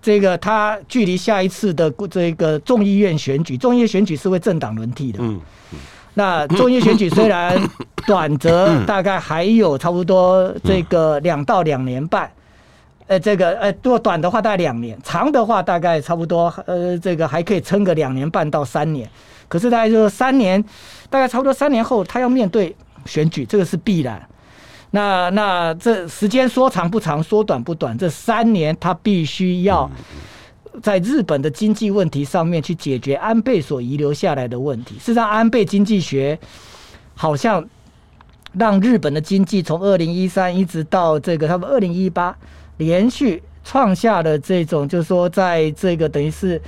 Speaker 2: 这个他距离下一次的这个众议院选举，众议院选举是会政党轮替的。嗯。那众议选举虽然短则大概还有差不多这个两到两年半，呃，这个呃，如果短的话大概两年，长的话大概差不多呃，这个还可以撑个两年半到三年。可是大概就是三年，大概差不多三年后，他要面对选举，这个是必然。那那这时间说长不长，说短不短，这三年他必须要。在日本的经济问题上面去解决安倍所遗留下来的问题，事实上，安倍经济学好像让日本的经济从二零一三一直到这个他们二零一八，连续创下了这种，就是说，在这个等于是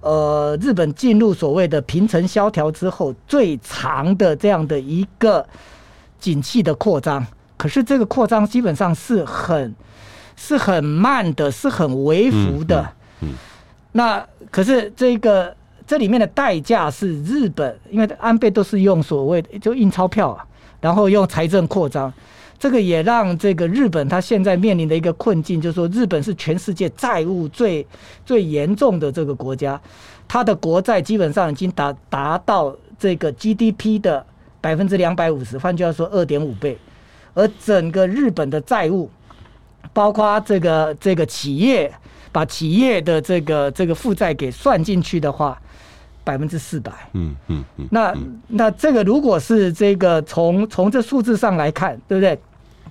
Speaker 2: 呃日本进入所谓的平成萧条之后最长的这样的一个景气的扩张。可是这个扩张基本上是很是很慢的，是很微幅的。嗯。嗯那可是这个这里面的代价是日本，因为安倍都是用所谓的就印钞票啊，然后用财政扩张，这个也让这个日本它现在面临的一个困境，就是说日本是全世界债务最最严重的这个国家，它的国债基本上已经达达到这个 GDP 的百分之两百五十，换句话说二点五倍，而整个日本的债务，包括这个这个企业。把企业的这个这个负债给算进去的话，百分之四百。嗯嗯嗯。那那这个如果是这个从从这数字上来看，对不对？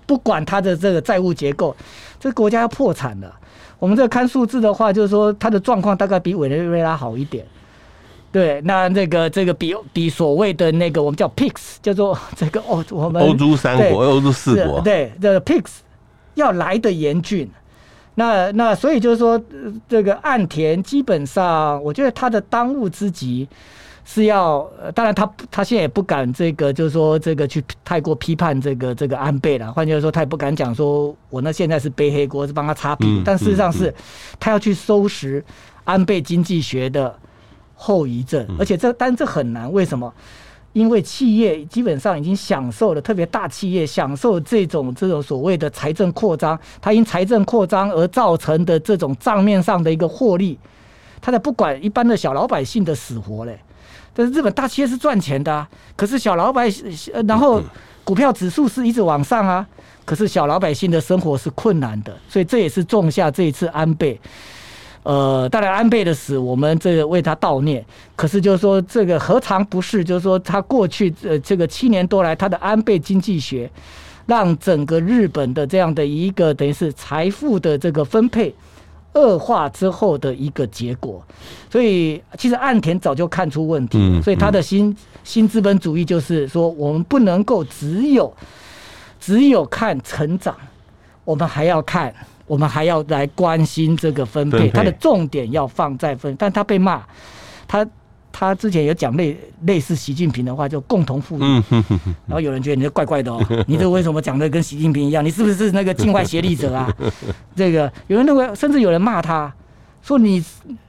Speaker 2: 不管它的这个债务结构，这国家要破产了。我们这看数字的话，就是说它的状况大概比委内瑞拉好一点。对，那这个这个比比所谓的那个我们叫 PIGS，叫做这个哦，我们
Speaker 1: 欧洲三国、欧洲四国，
Speaker 2: 对，这个 PIGS 要来的严峻。那那所以就是说，这个岸田基本上，我觉得他的当务之急是要，当然他他现在也不敢这个，就是说这个去太过批判这个这个安倍了。换句话说，他也不敢讲说我那现在是背黑锅，是帮他擦屁股。但事实上是，他要去收拾安倍经济学的后遗症，而且这但这很难，为什么？因为企业基本上已经享受了，特别大企业享受这种这种所谓的财政扩张，它因财政扩张而造成的这种账面上的一个获利，它在不管一般的小老百姓的死活嘞。但是日本大企业是赚钱的啊，可是小老百姓，然后股票指数是一直往上啊，可是小老百姓的生活是困难的，所以这也是种下这一次安倍。呃，当然安倍的死，我们这个为他悼念。可是就是说，这个何尝不是？就是说，他过去呃这个七年多来，他的安倍经济学，让整个日本的这样的一个等于是财富的这个分配恶化之后的一个结果。所以，其实岸田早就看出问题，所以他的新新资本主义就是说，我们不能够只有只有看成长，我们还要看。我们还要来关心这个分配，他的重点要放在分，但他被骂，他他之前有讲类类似习近平的话，就共同富裕，然后有人觉得你这怪怪的哦，你这为什么讲的跟习近平一样？你是不是那个境外协力者啊？这个有人认为，甚至有人骂他，说你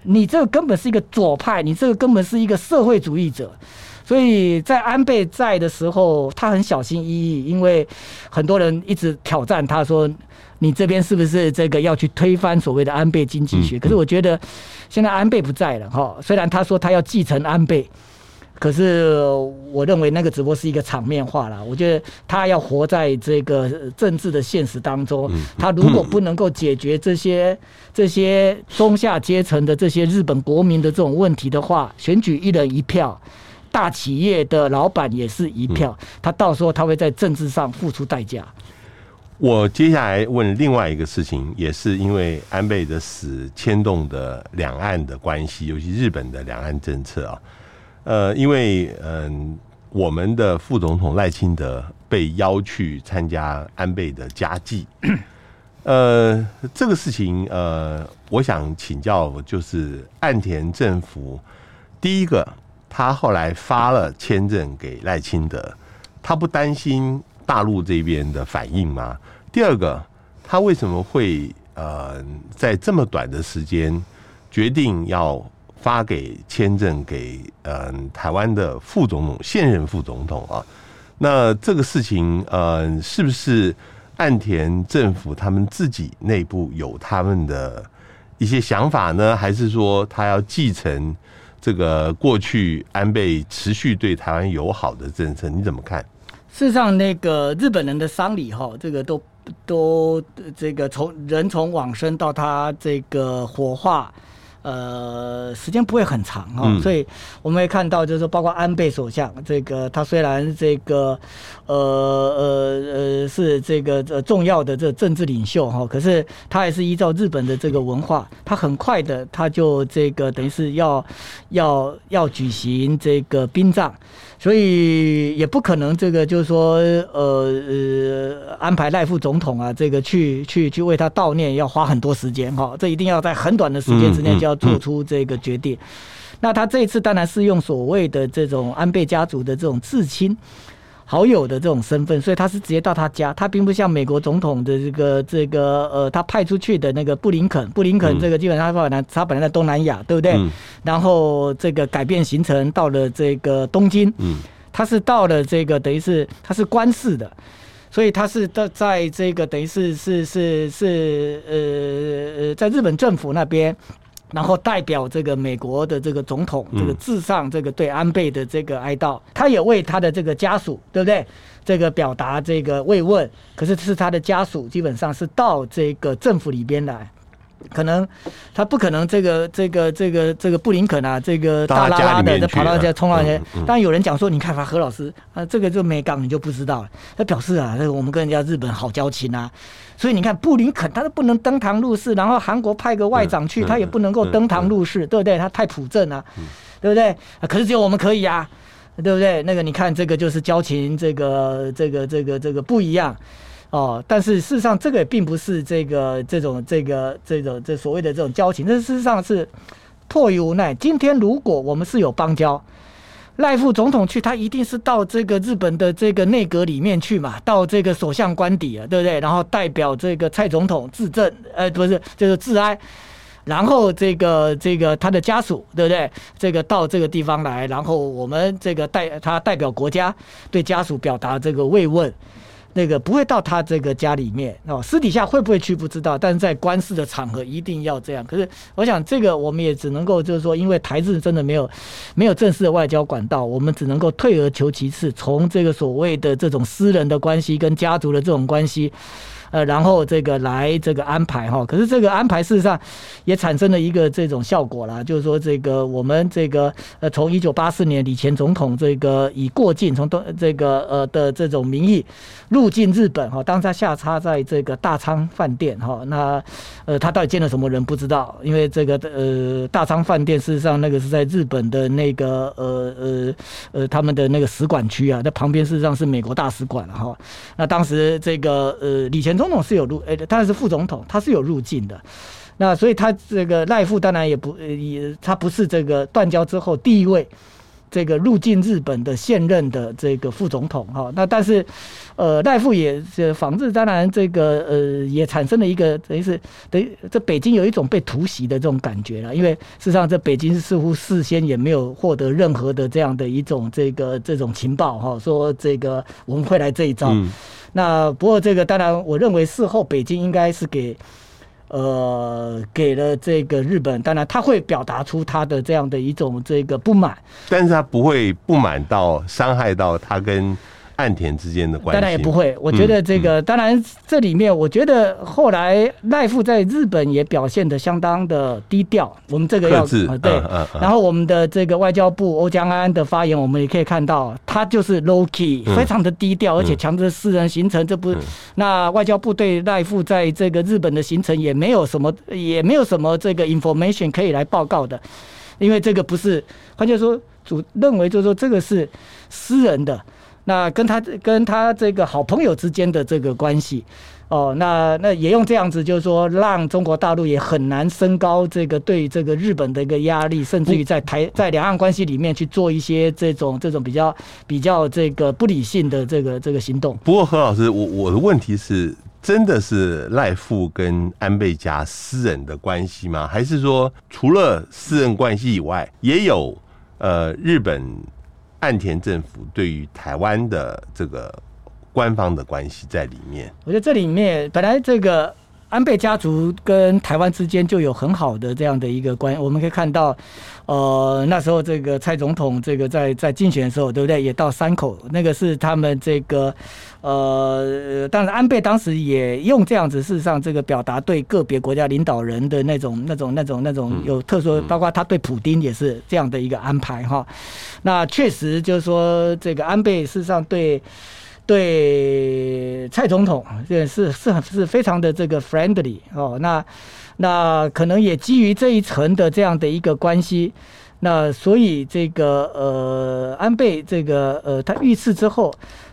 Speaker 2: 你这个根本是一个左派，你这个根本是一个社会主义者。所以在安倍在的时候，他很小心翼翼，因为很多人一直挑战他说。你这边是不是这个要去推翻所谓的安倍经济学？可是我觉得现在安倍不在了哈，虽然他说他要继承安倍，可是我认为那个只不过是一个场面话啦。我觉得他要活在这个政治的现实当中，他如果不能够解决这些这些中下阶层的这些日本国民的这种问题的话，选举一人一票，大企业的老板也是一票，他到时候他会在政治上付出代价。
Speaker 1: 我接下来问另外一个事情，也是因为安倍的死牵动的两岸的关系，尤其日本的两岸政策啊。呃，因为嗯，我们的副总统赖清德被邀去参加安倍的家祭，呃，这个事情呃，我想请教，就是岸田政府第一个，他后来发了签证给赖清德，他不担心大陆这边的反应吗？第二个，他为什么会呃在这么短的时间决定要发给签证给呃台湾的副总统现任副总统啊？那这个事情呃是不是岸田政府他们自己内部有他们的一些想法呢？还是说他要继承这个过去安倍持续对台湾友好的政策？你怎么看？
Speaker 2: 事实上，那个日本人的丧礼哈，这个都。都这个从人从往生到他这个火化，呃，时间不会很长哈，嗯、所以我们会看到，就是说，包括安倍首相，这个他虽然这个呃呃呃是这个呃重要的这政治领袖哈，可是他还是依照日本的这个文化，他很快的他就这个等于是要要要举行这个殡葬。所以也不可能，这个就是说，呃呃，安排赖副总统啊，这个去去去为他悼念，要花很多时间哈。这一定要在很短的时间之内就要做出这个决定。那他这一次当然是用所谓的这种安倍家族的这种至亲。好友的这种身份，所以他是直接到他家，他并不像美国总统的这个这个呃，他派出去的那个布林肯，布林肯这个基本上他本来他本来在东南亚，对不对？嗯、然后这个改变行程到了这个东京，嗯，他是到了这个等于是他是官式的，所以他是在在这个等于是是是是呃呃，在日本政府那边。然后代表这个美国的这个总统，这个致上这个对安倍的这个哀悼，他也为他的这个家属，对不对？这个表达这个慰问。可是是他的家属，基本上是到这个政府里边来，可能他不可能这个这个这个这个布林肯啊，这个大拉拉的跑到家冲上去。当然有人讲说，你看吧，何老师啊，这个就美港你就不知道了。他表示啊，这个我们跟人家日本好交情啊。所以你看，布林肯他都不能登堂入室，然后韩国派个外长去，他也不能够登堂入室，对不对？他太朴正了，对不对？可是只有我们可以啊，对不对？那个你看，这个就是交情，这个这个这个这个不一样哦。但是事实上，这个也并不是这个这种这个这种这所谓的这种交情，这事实上是迫于无奈。今天如果我们是有邦交。赖副总统去，他一定是到这个日本的这个内阁里面去嘛，到这个首相官邸啊，对不对？然后代表这个蔡总统致政，呃，不是，就是致哀，然后这个这个他的家属，对不对？这个到这个地方来，然后我们这个代他代表国家对家属表达这个慰问。那个不会到他这个家里面哦，私底下会不会去不知道，但是在官司的场合一定要这样。可是我想这个我们也只能够就是说，因为台日真的没有没有正式的外交管道，我们只能够退而求其次，从这个所谓的这种私人的关系跟家族的这种关系。呃，然后这个来这个安排哈，可是这个安排事实上也产生了一个这种效果啦，就是说这个我们这个呃，从一九八四年李前总统这个以过境从东这个呃的这种名义入境日本哈，当他下榻在这个大仓饭店哈，那呃他到底见了什么人不知道，因为这个呃大仓饭店事实上那个是在日本的那个呃呃呃他们的那个使馆区啊，那旁边事实上是美国大使馆了哈，那当时这个呃李前。总统是有入，诶，当然是副总统，他是有入境的。那所以他这个赖副当然也不也，他不是这个断交之后第一位这个入境日本的现任的这个副总统哈。那但是呃赖副也这访日，当然这个呃也产生了一个等于是等于这北京有一种被突袭的这种感觉了，因为事实上这北京似乎事先也没有获得任何的这样的一种这个这种情报哈，说这个我们会来这一招。嗯那不过这个当然，我认为事后北京应该是给呃，给了这个日本，当然他会表达出他的这样的一种这个不满，
Speaker 1: 但是他不会不满到伤害到他跟。岸田之间的关系，
Speaker 2: 当然也不会。我觉得这个，当然这里面，我觉得后来赖富在日本也表现的相当的低调。我们这个要对，然后我们的这个外交部欧江安的发言，我们也可以看到，他就是 low key，非常的低调，而且强制私人行程。这不，那外交部对赖富在这个日本的行程也没有什么，也没有什么这个 information 可以来报告的，因为这个不是，换句话说，主认为就是说这个是私人的。那跟他跟他这个好朋友之间的这个关系，哦，那那也用这样子，就是说让中国大陆也很难升高这个对这个日本的一个压力，甚至于在台在两岸关系里面去做一些这种这种比较比较这个不理性的这个这个行动。
Speaker 1: 不过何老师，我我的问题是，真的是赖富跟安倍家私人的关系吗？还是说除了私人关系以外，也有呃日本？岸田政府对于台湾的这个官方的关系在里面，
Speaker 2: 我觉得这里面本来这个安倍家族跟台湾之间就有很好的这样的一个关系，我们可以看到，呃，那时候这个蔡总统这个在在竞选的时候，对不对？也到山口，那个是他们这个。呃，当然，安倍当时也用这样子，事实上，这个表达对个别国家领导人的那种、那种、那种、那种有特殊，包括他对普丁也是这样的一个安排哈。那确实就是说，这个安倍事实上对对蔡总统也是是是非常的这个 friendly 哦。那那可能也基于这一层的这样的一个关系，那所以这个呃，安倍这个呃，他遇刺之后。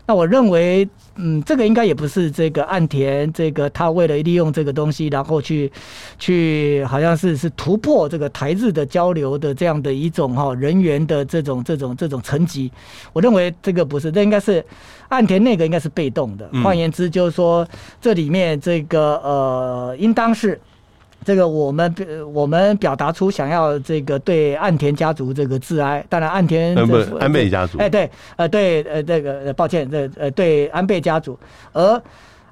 Speaker 2: 那我认为，嗯，这个应该也不是这个岸田，这个他为了利用这个东西，然后去，去好像是是突破这个台日的交流的这样的一种哈人员的这种这种这种层级。我认为这个不是，这应该是岸田那个应该是被动的。换言之，就是说这里面这个呃，应当是。这个我们我们表达出想要这个对岸田家族这个致哀，当然岸田
Speaker 1: 不是安倍家族，
Speaker 2: 哎对，呃对呃这个抱歉这呃对安倍家族，而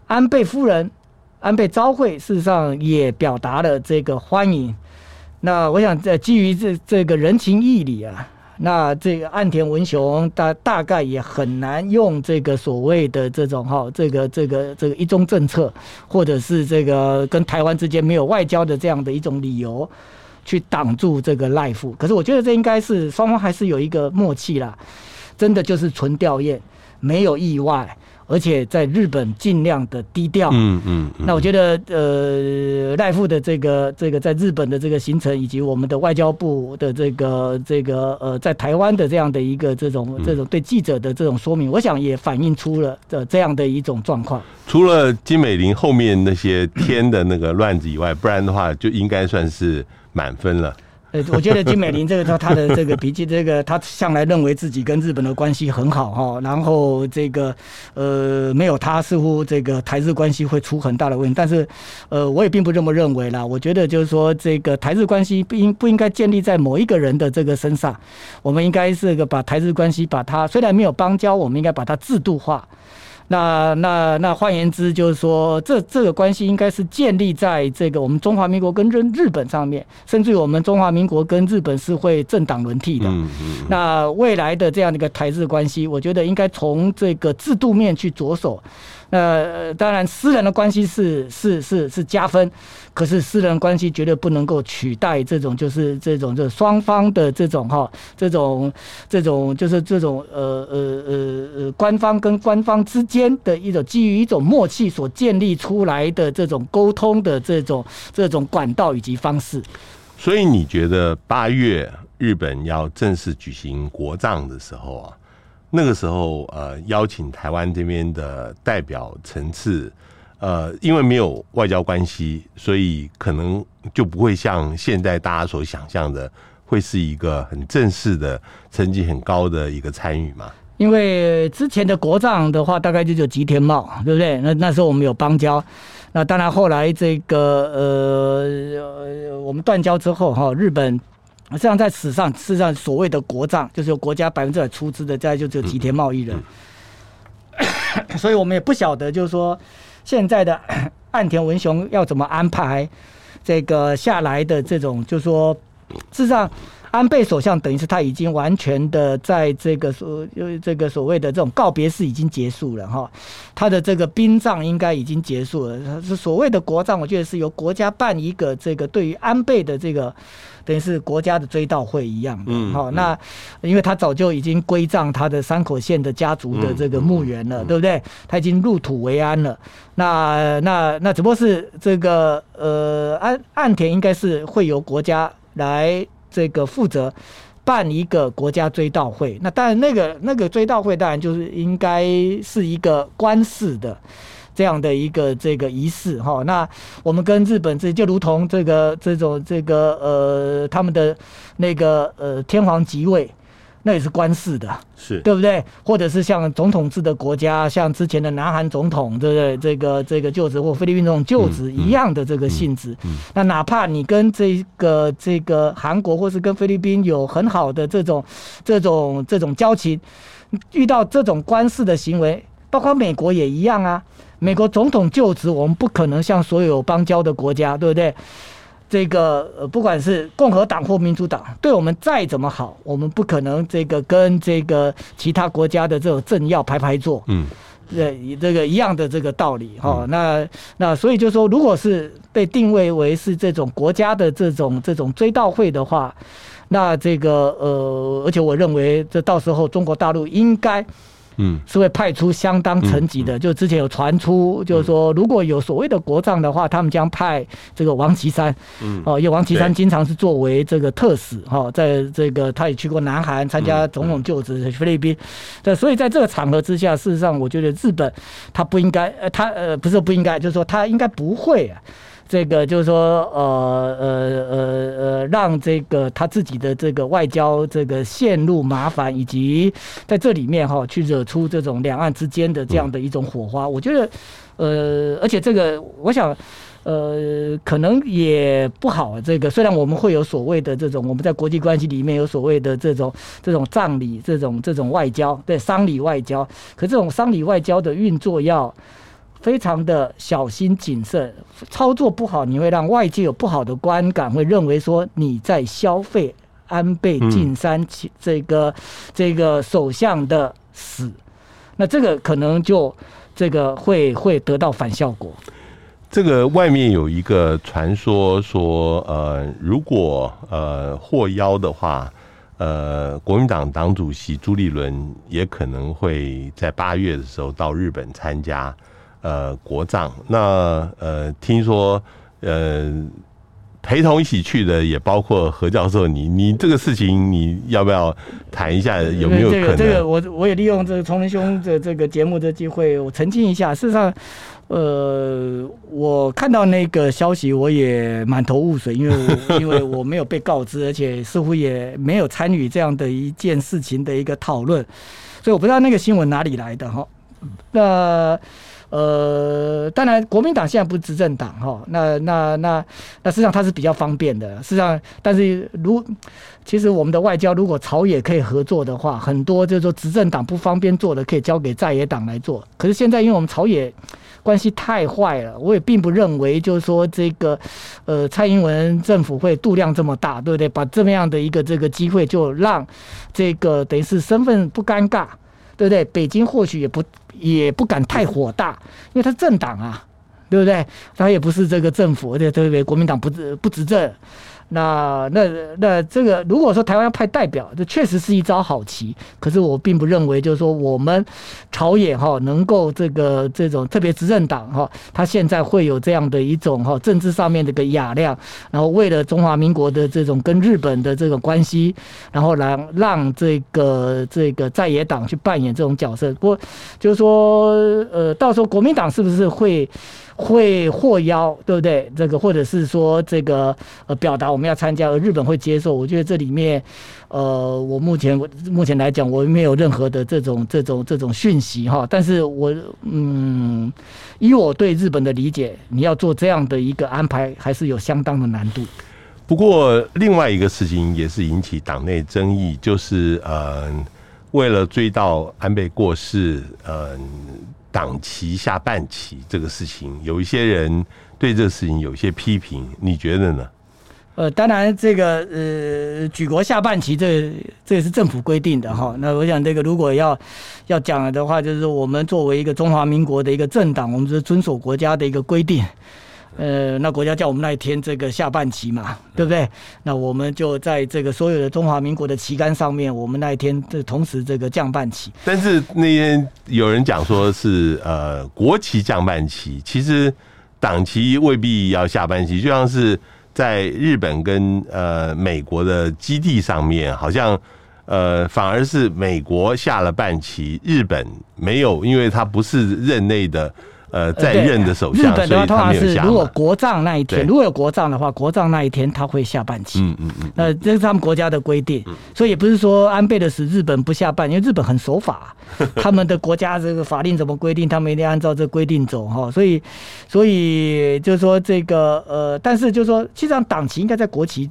Speaker 2: 安倍夫人安倍昭惠事实上也表达了这个欢迎，那我想在基于这这个人情义理啊。那这个岸田文雄大大概也很难用这个所谓的这种哈，这个这个这个一中政策，或者是这个跟台湾之间没有外交的这样的一种理由，去挡住这个赖富。可是我觉得这应该是双方还是有一个默契啦，真的就是纯吊唁，没有意外。而且在日本尽量的低调，嗯嗯，那我觉得呃赖富的这个这个在日本的这个行程，以及我们的外交部的这个这个呃在台湾的这样的一个这种这种对记者的这种说明，我想也反映出了这这样的一种状况。
Speaker 1: 除了金美玲后面那些天的那个乱子以外，不然的话就应该算是满分了。
Speaker 2: 呃，我觉得金美玲这个他他的这个脾气，这个他向来认为自己跟日本的关系很好哈，然后这个呃没有他似乎这个台日关系会出很大的问题，但是呃我也并不这么认为啦，我觉得就是说这个台日关系不应不应该建立在某一个人的这个身上，我们应该是个把台日关系把它虽然没有邦交，我们应该把它制度化。那那那换言之，就是说，这这个关系应该是建立在这个我们中华民国跟日日本上面，甚至于我们中华民国跟日本是会政党轮替的。那未来的这样的一个台日关系，我觉得应该从这个制度面去着手。呃，当然，私人的关系是是是是加分，可是私人关系绝对不能够取代这种，就是这种就双方的这种哈，这种这种就是这种呃呃呃呃官方跟官方之间的一种基于一种默契所建立出来的这种沟通的这种这种管道以及方式。
Speaker 1: 所以你觉得八月日本要正式举行国葬的时候啊？那个时候，呃，邀请台湾这边的代表层次，呃，因为没有外交关系，所以可能就不会像现在大家所想象的，会是一个很正式的、层级很高的一个参与嘛。
Speaker 2: 因为之前的国葬的话，大概就只有吉田茂，对不对？那那时候我们有邦交，那当然后来这个呃，我们断交之后，哈，日本。实际上，在史上，事实上所谓的国葬，就是由国家百分之百出资的，再就只有吉田贸易人。所以我们也不晓得，就是说现在的岸田文雄要怎么安排这个下来的这种，就是说，事实上。安倍首相等于是他已经完全的在这个所这个所谓的这种告别式已经结束了哈，他的这个殡葬应该已经结束了。是所谓的国葬，我觉得是由国家办一个这个对于安倍的这个等于是国家的追悼会一样的。好，那因为他早就已经归葬他的山口县的家族的这个墓园了，对不对？他已经入土为安了。那那那只不过是这个呃岸岸田应该是会由国家来。这个负责办一个国家追悼会，那当然那个那个追悼会当然就是应该是一个官式的这样的一个这个仪式哈。那我们跟日本这就如同这个这种这个呃他们的那个呃天皇即位。那也是官式的，
Speaker 1: 是
Speaker 2: 对不对？或者是像总统制的国家，像之前的南韩总统，对不对？这个这个就职或菲律宾总统就职一样的这个性质。那哪怕你跟这个这个韩国或是跟菲律宾有很好的这种这种这种交情，遇到这种官式的行为，包括美国也一样啊。美国总统就职，我们不可能像所有邦交的国家，对不对？这个呃，不管是共和党或民主党，对我们再怎么好，我们不可能这个跟这个其他国家的这种政要排排坐。嗯，对，这个一样的这个道理哈、嗯。那那所以就说，如果是被定位为是这种国家的这种这种追悼会的话，那这个呃，而且我认为这到时候中国大陆应该。嗯，是会派出相当层级的，就之前有传出，就是说如果有所谓的国葬的话，他们将派这个王岐山，嗯，哦，因为王岐山经常是作为这个特使，哈，在这个他也去过南韩参加总统就职，菲律宾，对，所以在这个场合之下，事实上我觉得日本他不应该，呃，他呃不是不应该，就是说他应该不会啊。这个就是说，呃呃呃呃，让这个他自己的这个外交这个陷入麻烦，以及在这里面哈，去惹出这种两岸之间的这样的一种火花。我觉得，呃，而且这个，我想，呃，可能也不好。这个虽然我们会有所谓的这种，我们在国际关系里面有所谓的这种这种葬礼、这种这种外交，对，丧礼外交，可这种丧礼外交的运作要。非常的小心谨慎，操作不好，你会让外界有不好的观感，会认为说你在消费安倍晋三这个、这个首相的死，那这个可能就这个会会得到反效果。
Speaker 1: 这个外面有一个传说说，呃，如果呃获邀的话，呃，国民党党主席朱立伦也可能会在八月的时候到日本参加。呃，国葬那呃，听说呃，陪同一起去的也包括何教授你，你这个事情你要不要谈一下？有没有可能？这个、
Speaker 2: 这个、我我也利用这个崇仁兄的这个节目的机会，我澄清一下。事实上，呃，我看到那个消息，我也满头雾水，因为 因为我没有被告知，而且似乎也没有参与这样的一件事情的一个讨论，所以我不知道那个新闻哪里来的哈。那。呃当然，国民党现在不是执政党哈，那那那那实际上它是比较方便的。实际上，但是如其实我们的外交如果朝野可以合作的话，很多就是说执政党不方便做的，可以交给在野党来做。可是现在因为我们朝野关系太坏了，我也并不认为就是说这个呃蔡英文政府会度量这么大，对不对？把这么样的一个这个机会就让这个等于是身份不尴尬。对不对？北京或许也不也不敢太火大，因为他政党啊，对不对？他也不是这个政府，对对对，国民党不执不执政。那那那这个，如果说台湾要派代表，这确实是一招好棋。可是我并不认为，就是说我们朝野哈能够这个这种特别执政党哈，他现在会有这样的一种哈政治上面的个雅量，然后为了中华民国的这种跟日本的这种关系，然后让让这个这个在野党去扮演这种角色。不过就是说，呃，到时候国民党是不是会？会获邀，对不对？这个或者是说这个呃，表达我们要参加，而日本会接受。我觉得这里面，呃，我目前我目前来讲，我没有任何的这种这种这种讯息哈。但是我嗯，以我对日本的理解，你要做这样的一个安排，还是有相当的难度。
Speaker 1: 不过另外一个事情也是引起党内争议，就是呃，为了追悼安倍过世，呃。党旗下半旗这个事情，有一些人对这个事情有一些批评，你觉得呢？
Speaker 2: 呃，当然，这个呃，举国下半旗，这这也是政府规定的哈。那我想，这个如果要要讲的话，就是我们作为一个中华民国的一个政党，我们是遵守国家的一个规定。呃，那国家叫我们那一天这个下半旗嘛，对不对？那我们就在这个所有的中华民国的旗杆上面，我们那一天这同时这个降半旗。
Speaker 1: 但是那天有人讲说是呃国旗降半旗，其实党旗未必要下半旗，就像是。在日本跟呃美国的基地上面，好像呃反而是美国下了半旗，日本没有，因为它不是任内的。呃，在任的首相，
Speaker 2: 日本的话通常是如果国葬那一天，如果有国葬的话，国葬那一天他会下半旗。
Speaker 1: 嗯嗯嗯。
Speaker 2: 那这是他们国家的规定，嗯、所以也不是说安倍的死日本不下半，因为日本很守法，他们的国家这个法令怎么规定，他们一定按照这规定走哈。所以，所以就是说这个呃，但是就是说，其实际上党旗应该在国旗。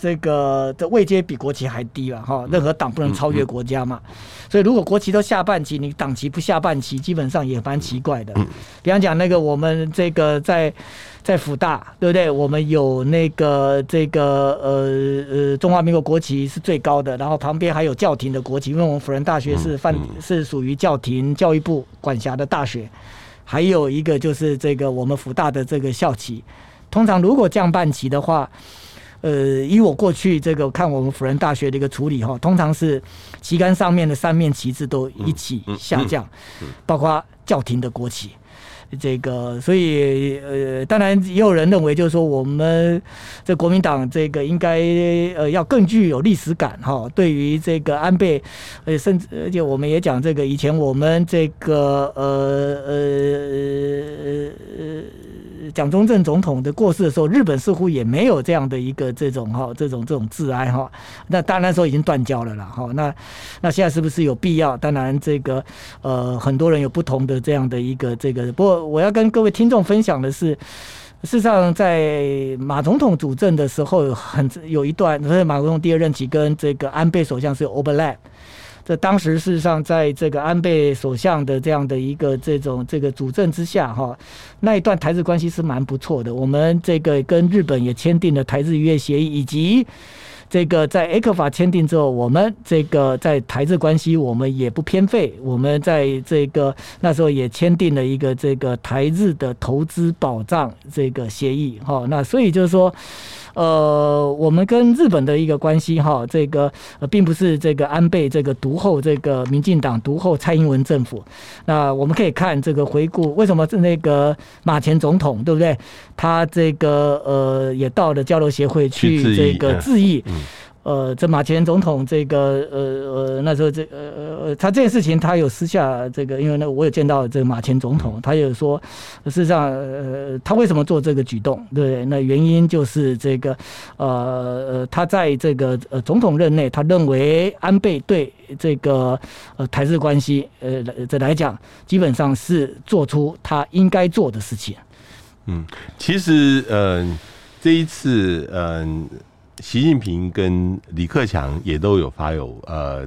Speaker 2: 这个的位阶比国旗还低了哈，任何党不能超越国家嘛，所以如果国旗都下半旗，你党旗不下半旗，基本上也蛮奇怪的。比方讲那个我们这个在在辅大，对不对？我们有那个这个呃呃中华民国国旗是最高的，然后旁边还有教廷的国旗，因为我们辅仁大学是范是属于教廷教育部管辖的大学，还有一个就是这个我们辅大的这个校旗。通常如果降半旗的话。呃，以我过去这个看我们辅仁大学的一个处理哈，通常是旗杆上面的三面旗帜都一起下降，包括教廷的国旗。这个，所以呃，当然也有人认为，就是说我们这国民党这个应该呃要更具有历史感哈。对于这个安倍，呃，甚至而且我们也讲这个以前我们这个呃呃呃呃。蒋中正总统的过世的时候，日本似乎也没有这样的一个这种哈这种这种致哀哈。那当然说已经断交了啦哈。那那现在是不是有必要？当然这个呃很多人有不同的这样的一个这个。不过我要跟各位听众分享的是，事实上在马总统主政的时候，很有一段，所以马总统第二任期跟这个安倍首相是有 overlap。这当时事实上，在这个安倍首相的这样的一个这种这个主政之下，哈，那一段台日关系是蛮不错的。我们这个跟日本也签订了台日渔业协议，以及这个在 ECFA 签订之后，我们这个在台日关系我们也不偏废。我们在这个那时候也签订了一个这个台日的投资保障这个协议，哈。那所以就是说。呃，我们跟日本的一个关系哈，这个呃，并不是这个安倍这个独后这个民进党独后蔡英文政府。那我们可以看这个回顾，为什么是那个马前总统对不对？他这个呃也到了交流协会去这个致意。呃，这马前总统这个呃呃那时候这呃呃他这件事情他有私下这个，因为呢我有见到这个马前总统，他有说，事实上呃他为什么做这个举动？对，那原因就是这个呃呃他在这个呃总统任内，他认为安倍对这个呃台日关系呃这来讲，基本上是做出他应该做的事情。
Speaker 1: 嗯，其实呃这一次嗯。呃习近平跟李克强也都有发有呃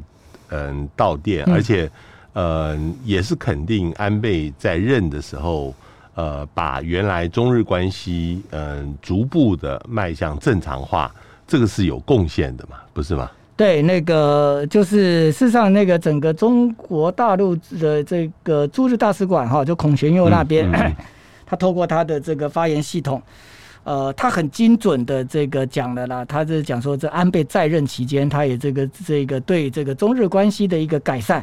Speaker 1: 嗯到电，而且呃也是肯定安倍在任的时候，呃把原来中日关系嗯逐步的迈向正常化，这个是有贡献的嘛，不是吗？
Speaker 2: 对，那个就是事实上那个整个中国大陆的这个驻日大使馆哈，就孔玄佑那边，嗯嗯、他透过他的这个发言系统。呃，他很精准的这个讲了啦，他是讲说，这安倍在任期间，他也这个这个对这个中日关系的一个改善，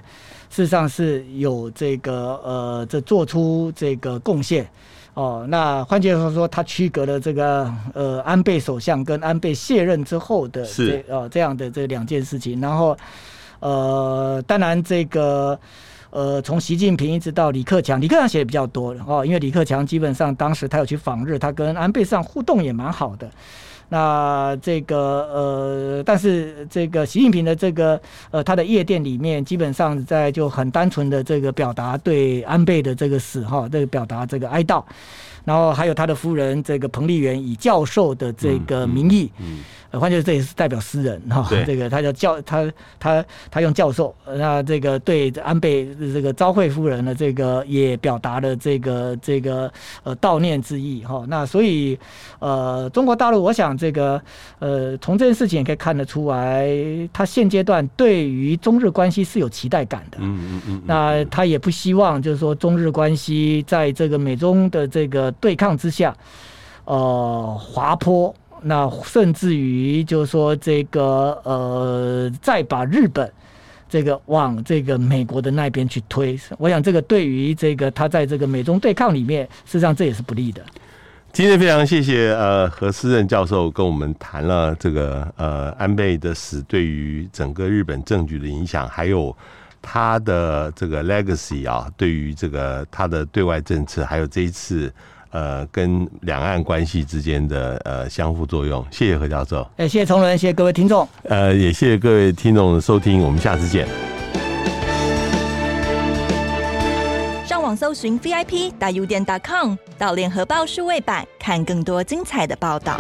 Speaker 2: 事实上是有这个呃，这做出这个贡献哦。那换句话说，他区隔了这个呃安倍首相跟安倍卸任之后的这呃这样的这两件事情，然后呃，当然这个。呃，从习近平一直到李克强，李克强写的比较多哦，因为李克强基本上当时他有去访日，他跟安倍上互动也蛮好的。那这个呃，但是这个习近平的这个呃，他的夜店里面基本上在就很单纯的这个表达对安倍的这个死哈，这个表达这个哀悼。然后还有他的夫人这个彭丽媛以教授的这个名义。嗯呃，换句话说，这也是代表私人哈。这个他叫教他他他用教授，那这个对安倍这个昭惠夫人的，这个也表达了这个这个呃悼念之意哈。那所以呃，中国大陆，我想这个呃，从这件事情也可以看得出来，他现阶段对于中日关系是有期待感的。嗯嗯嗯。那他也不希望就是说中日关系在这个美中的这个对抗之下，呃，滑坡。那甚至于就是说这个呃，再把日本这个往这个美国的那边去推，我想这个对于这个他在这个美中对抗里面，实际上这也是不利的。
Speaker 1: 今天非常谢谢呃何思任教授跟我们谈了这个呃安倍的死对于整个日本政局的影响，还有他的这个 legacy 啊，对于这个他的对外政策，还有这一次。呃，跟两岸关系之间的呃相互作用，谢谢何教授。
Speaker 2: 哎，谢谢崇伦，谢谢各位听众。
Speaker 1: 呃，也谢谢各位听众的收听，我们下次见。
Speaker 3: 上网搜寻 VIP 大 U 点 .com，到联合报数位版看更多精彩的报道。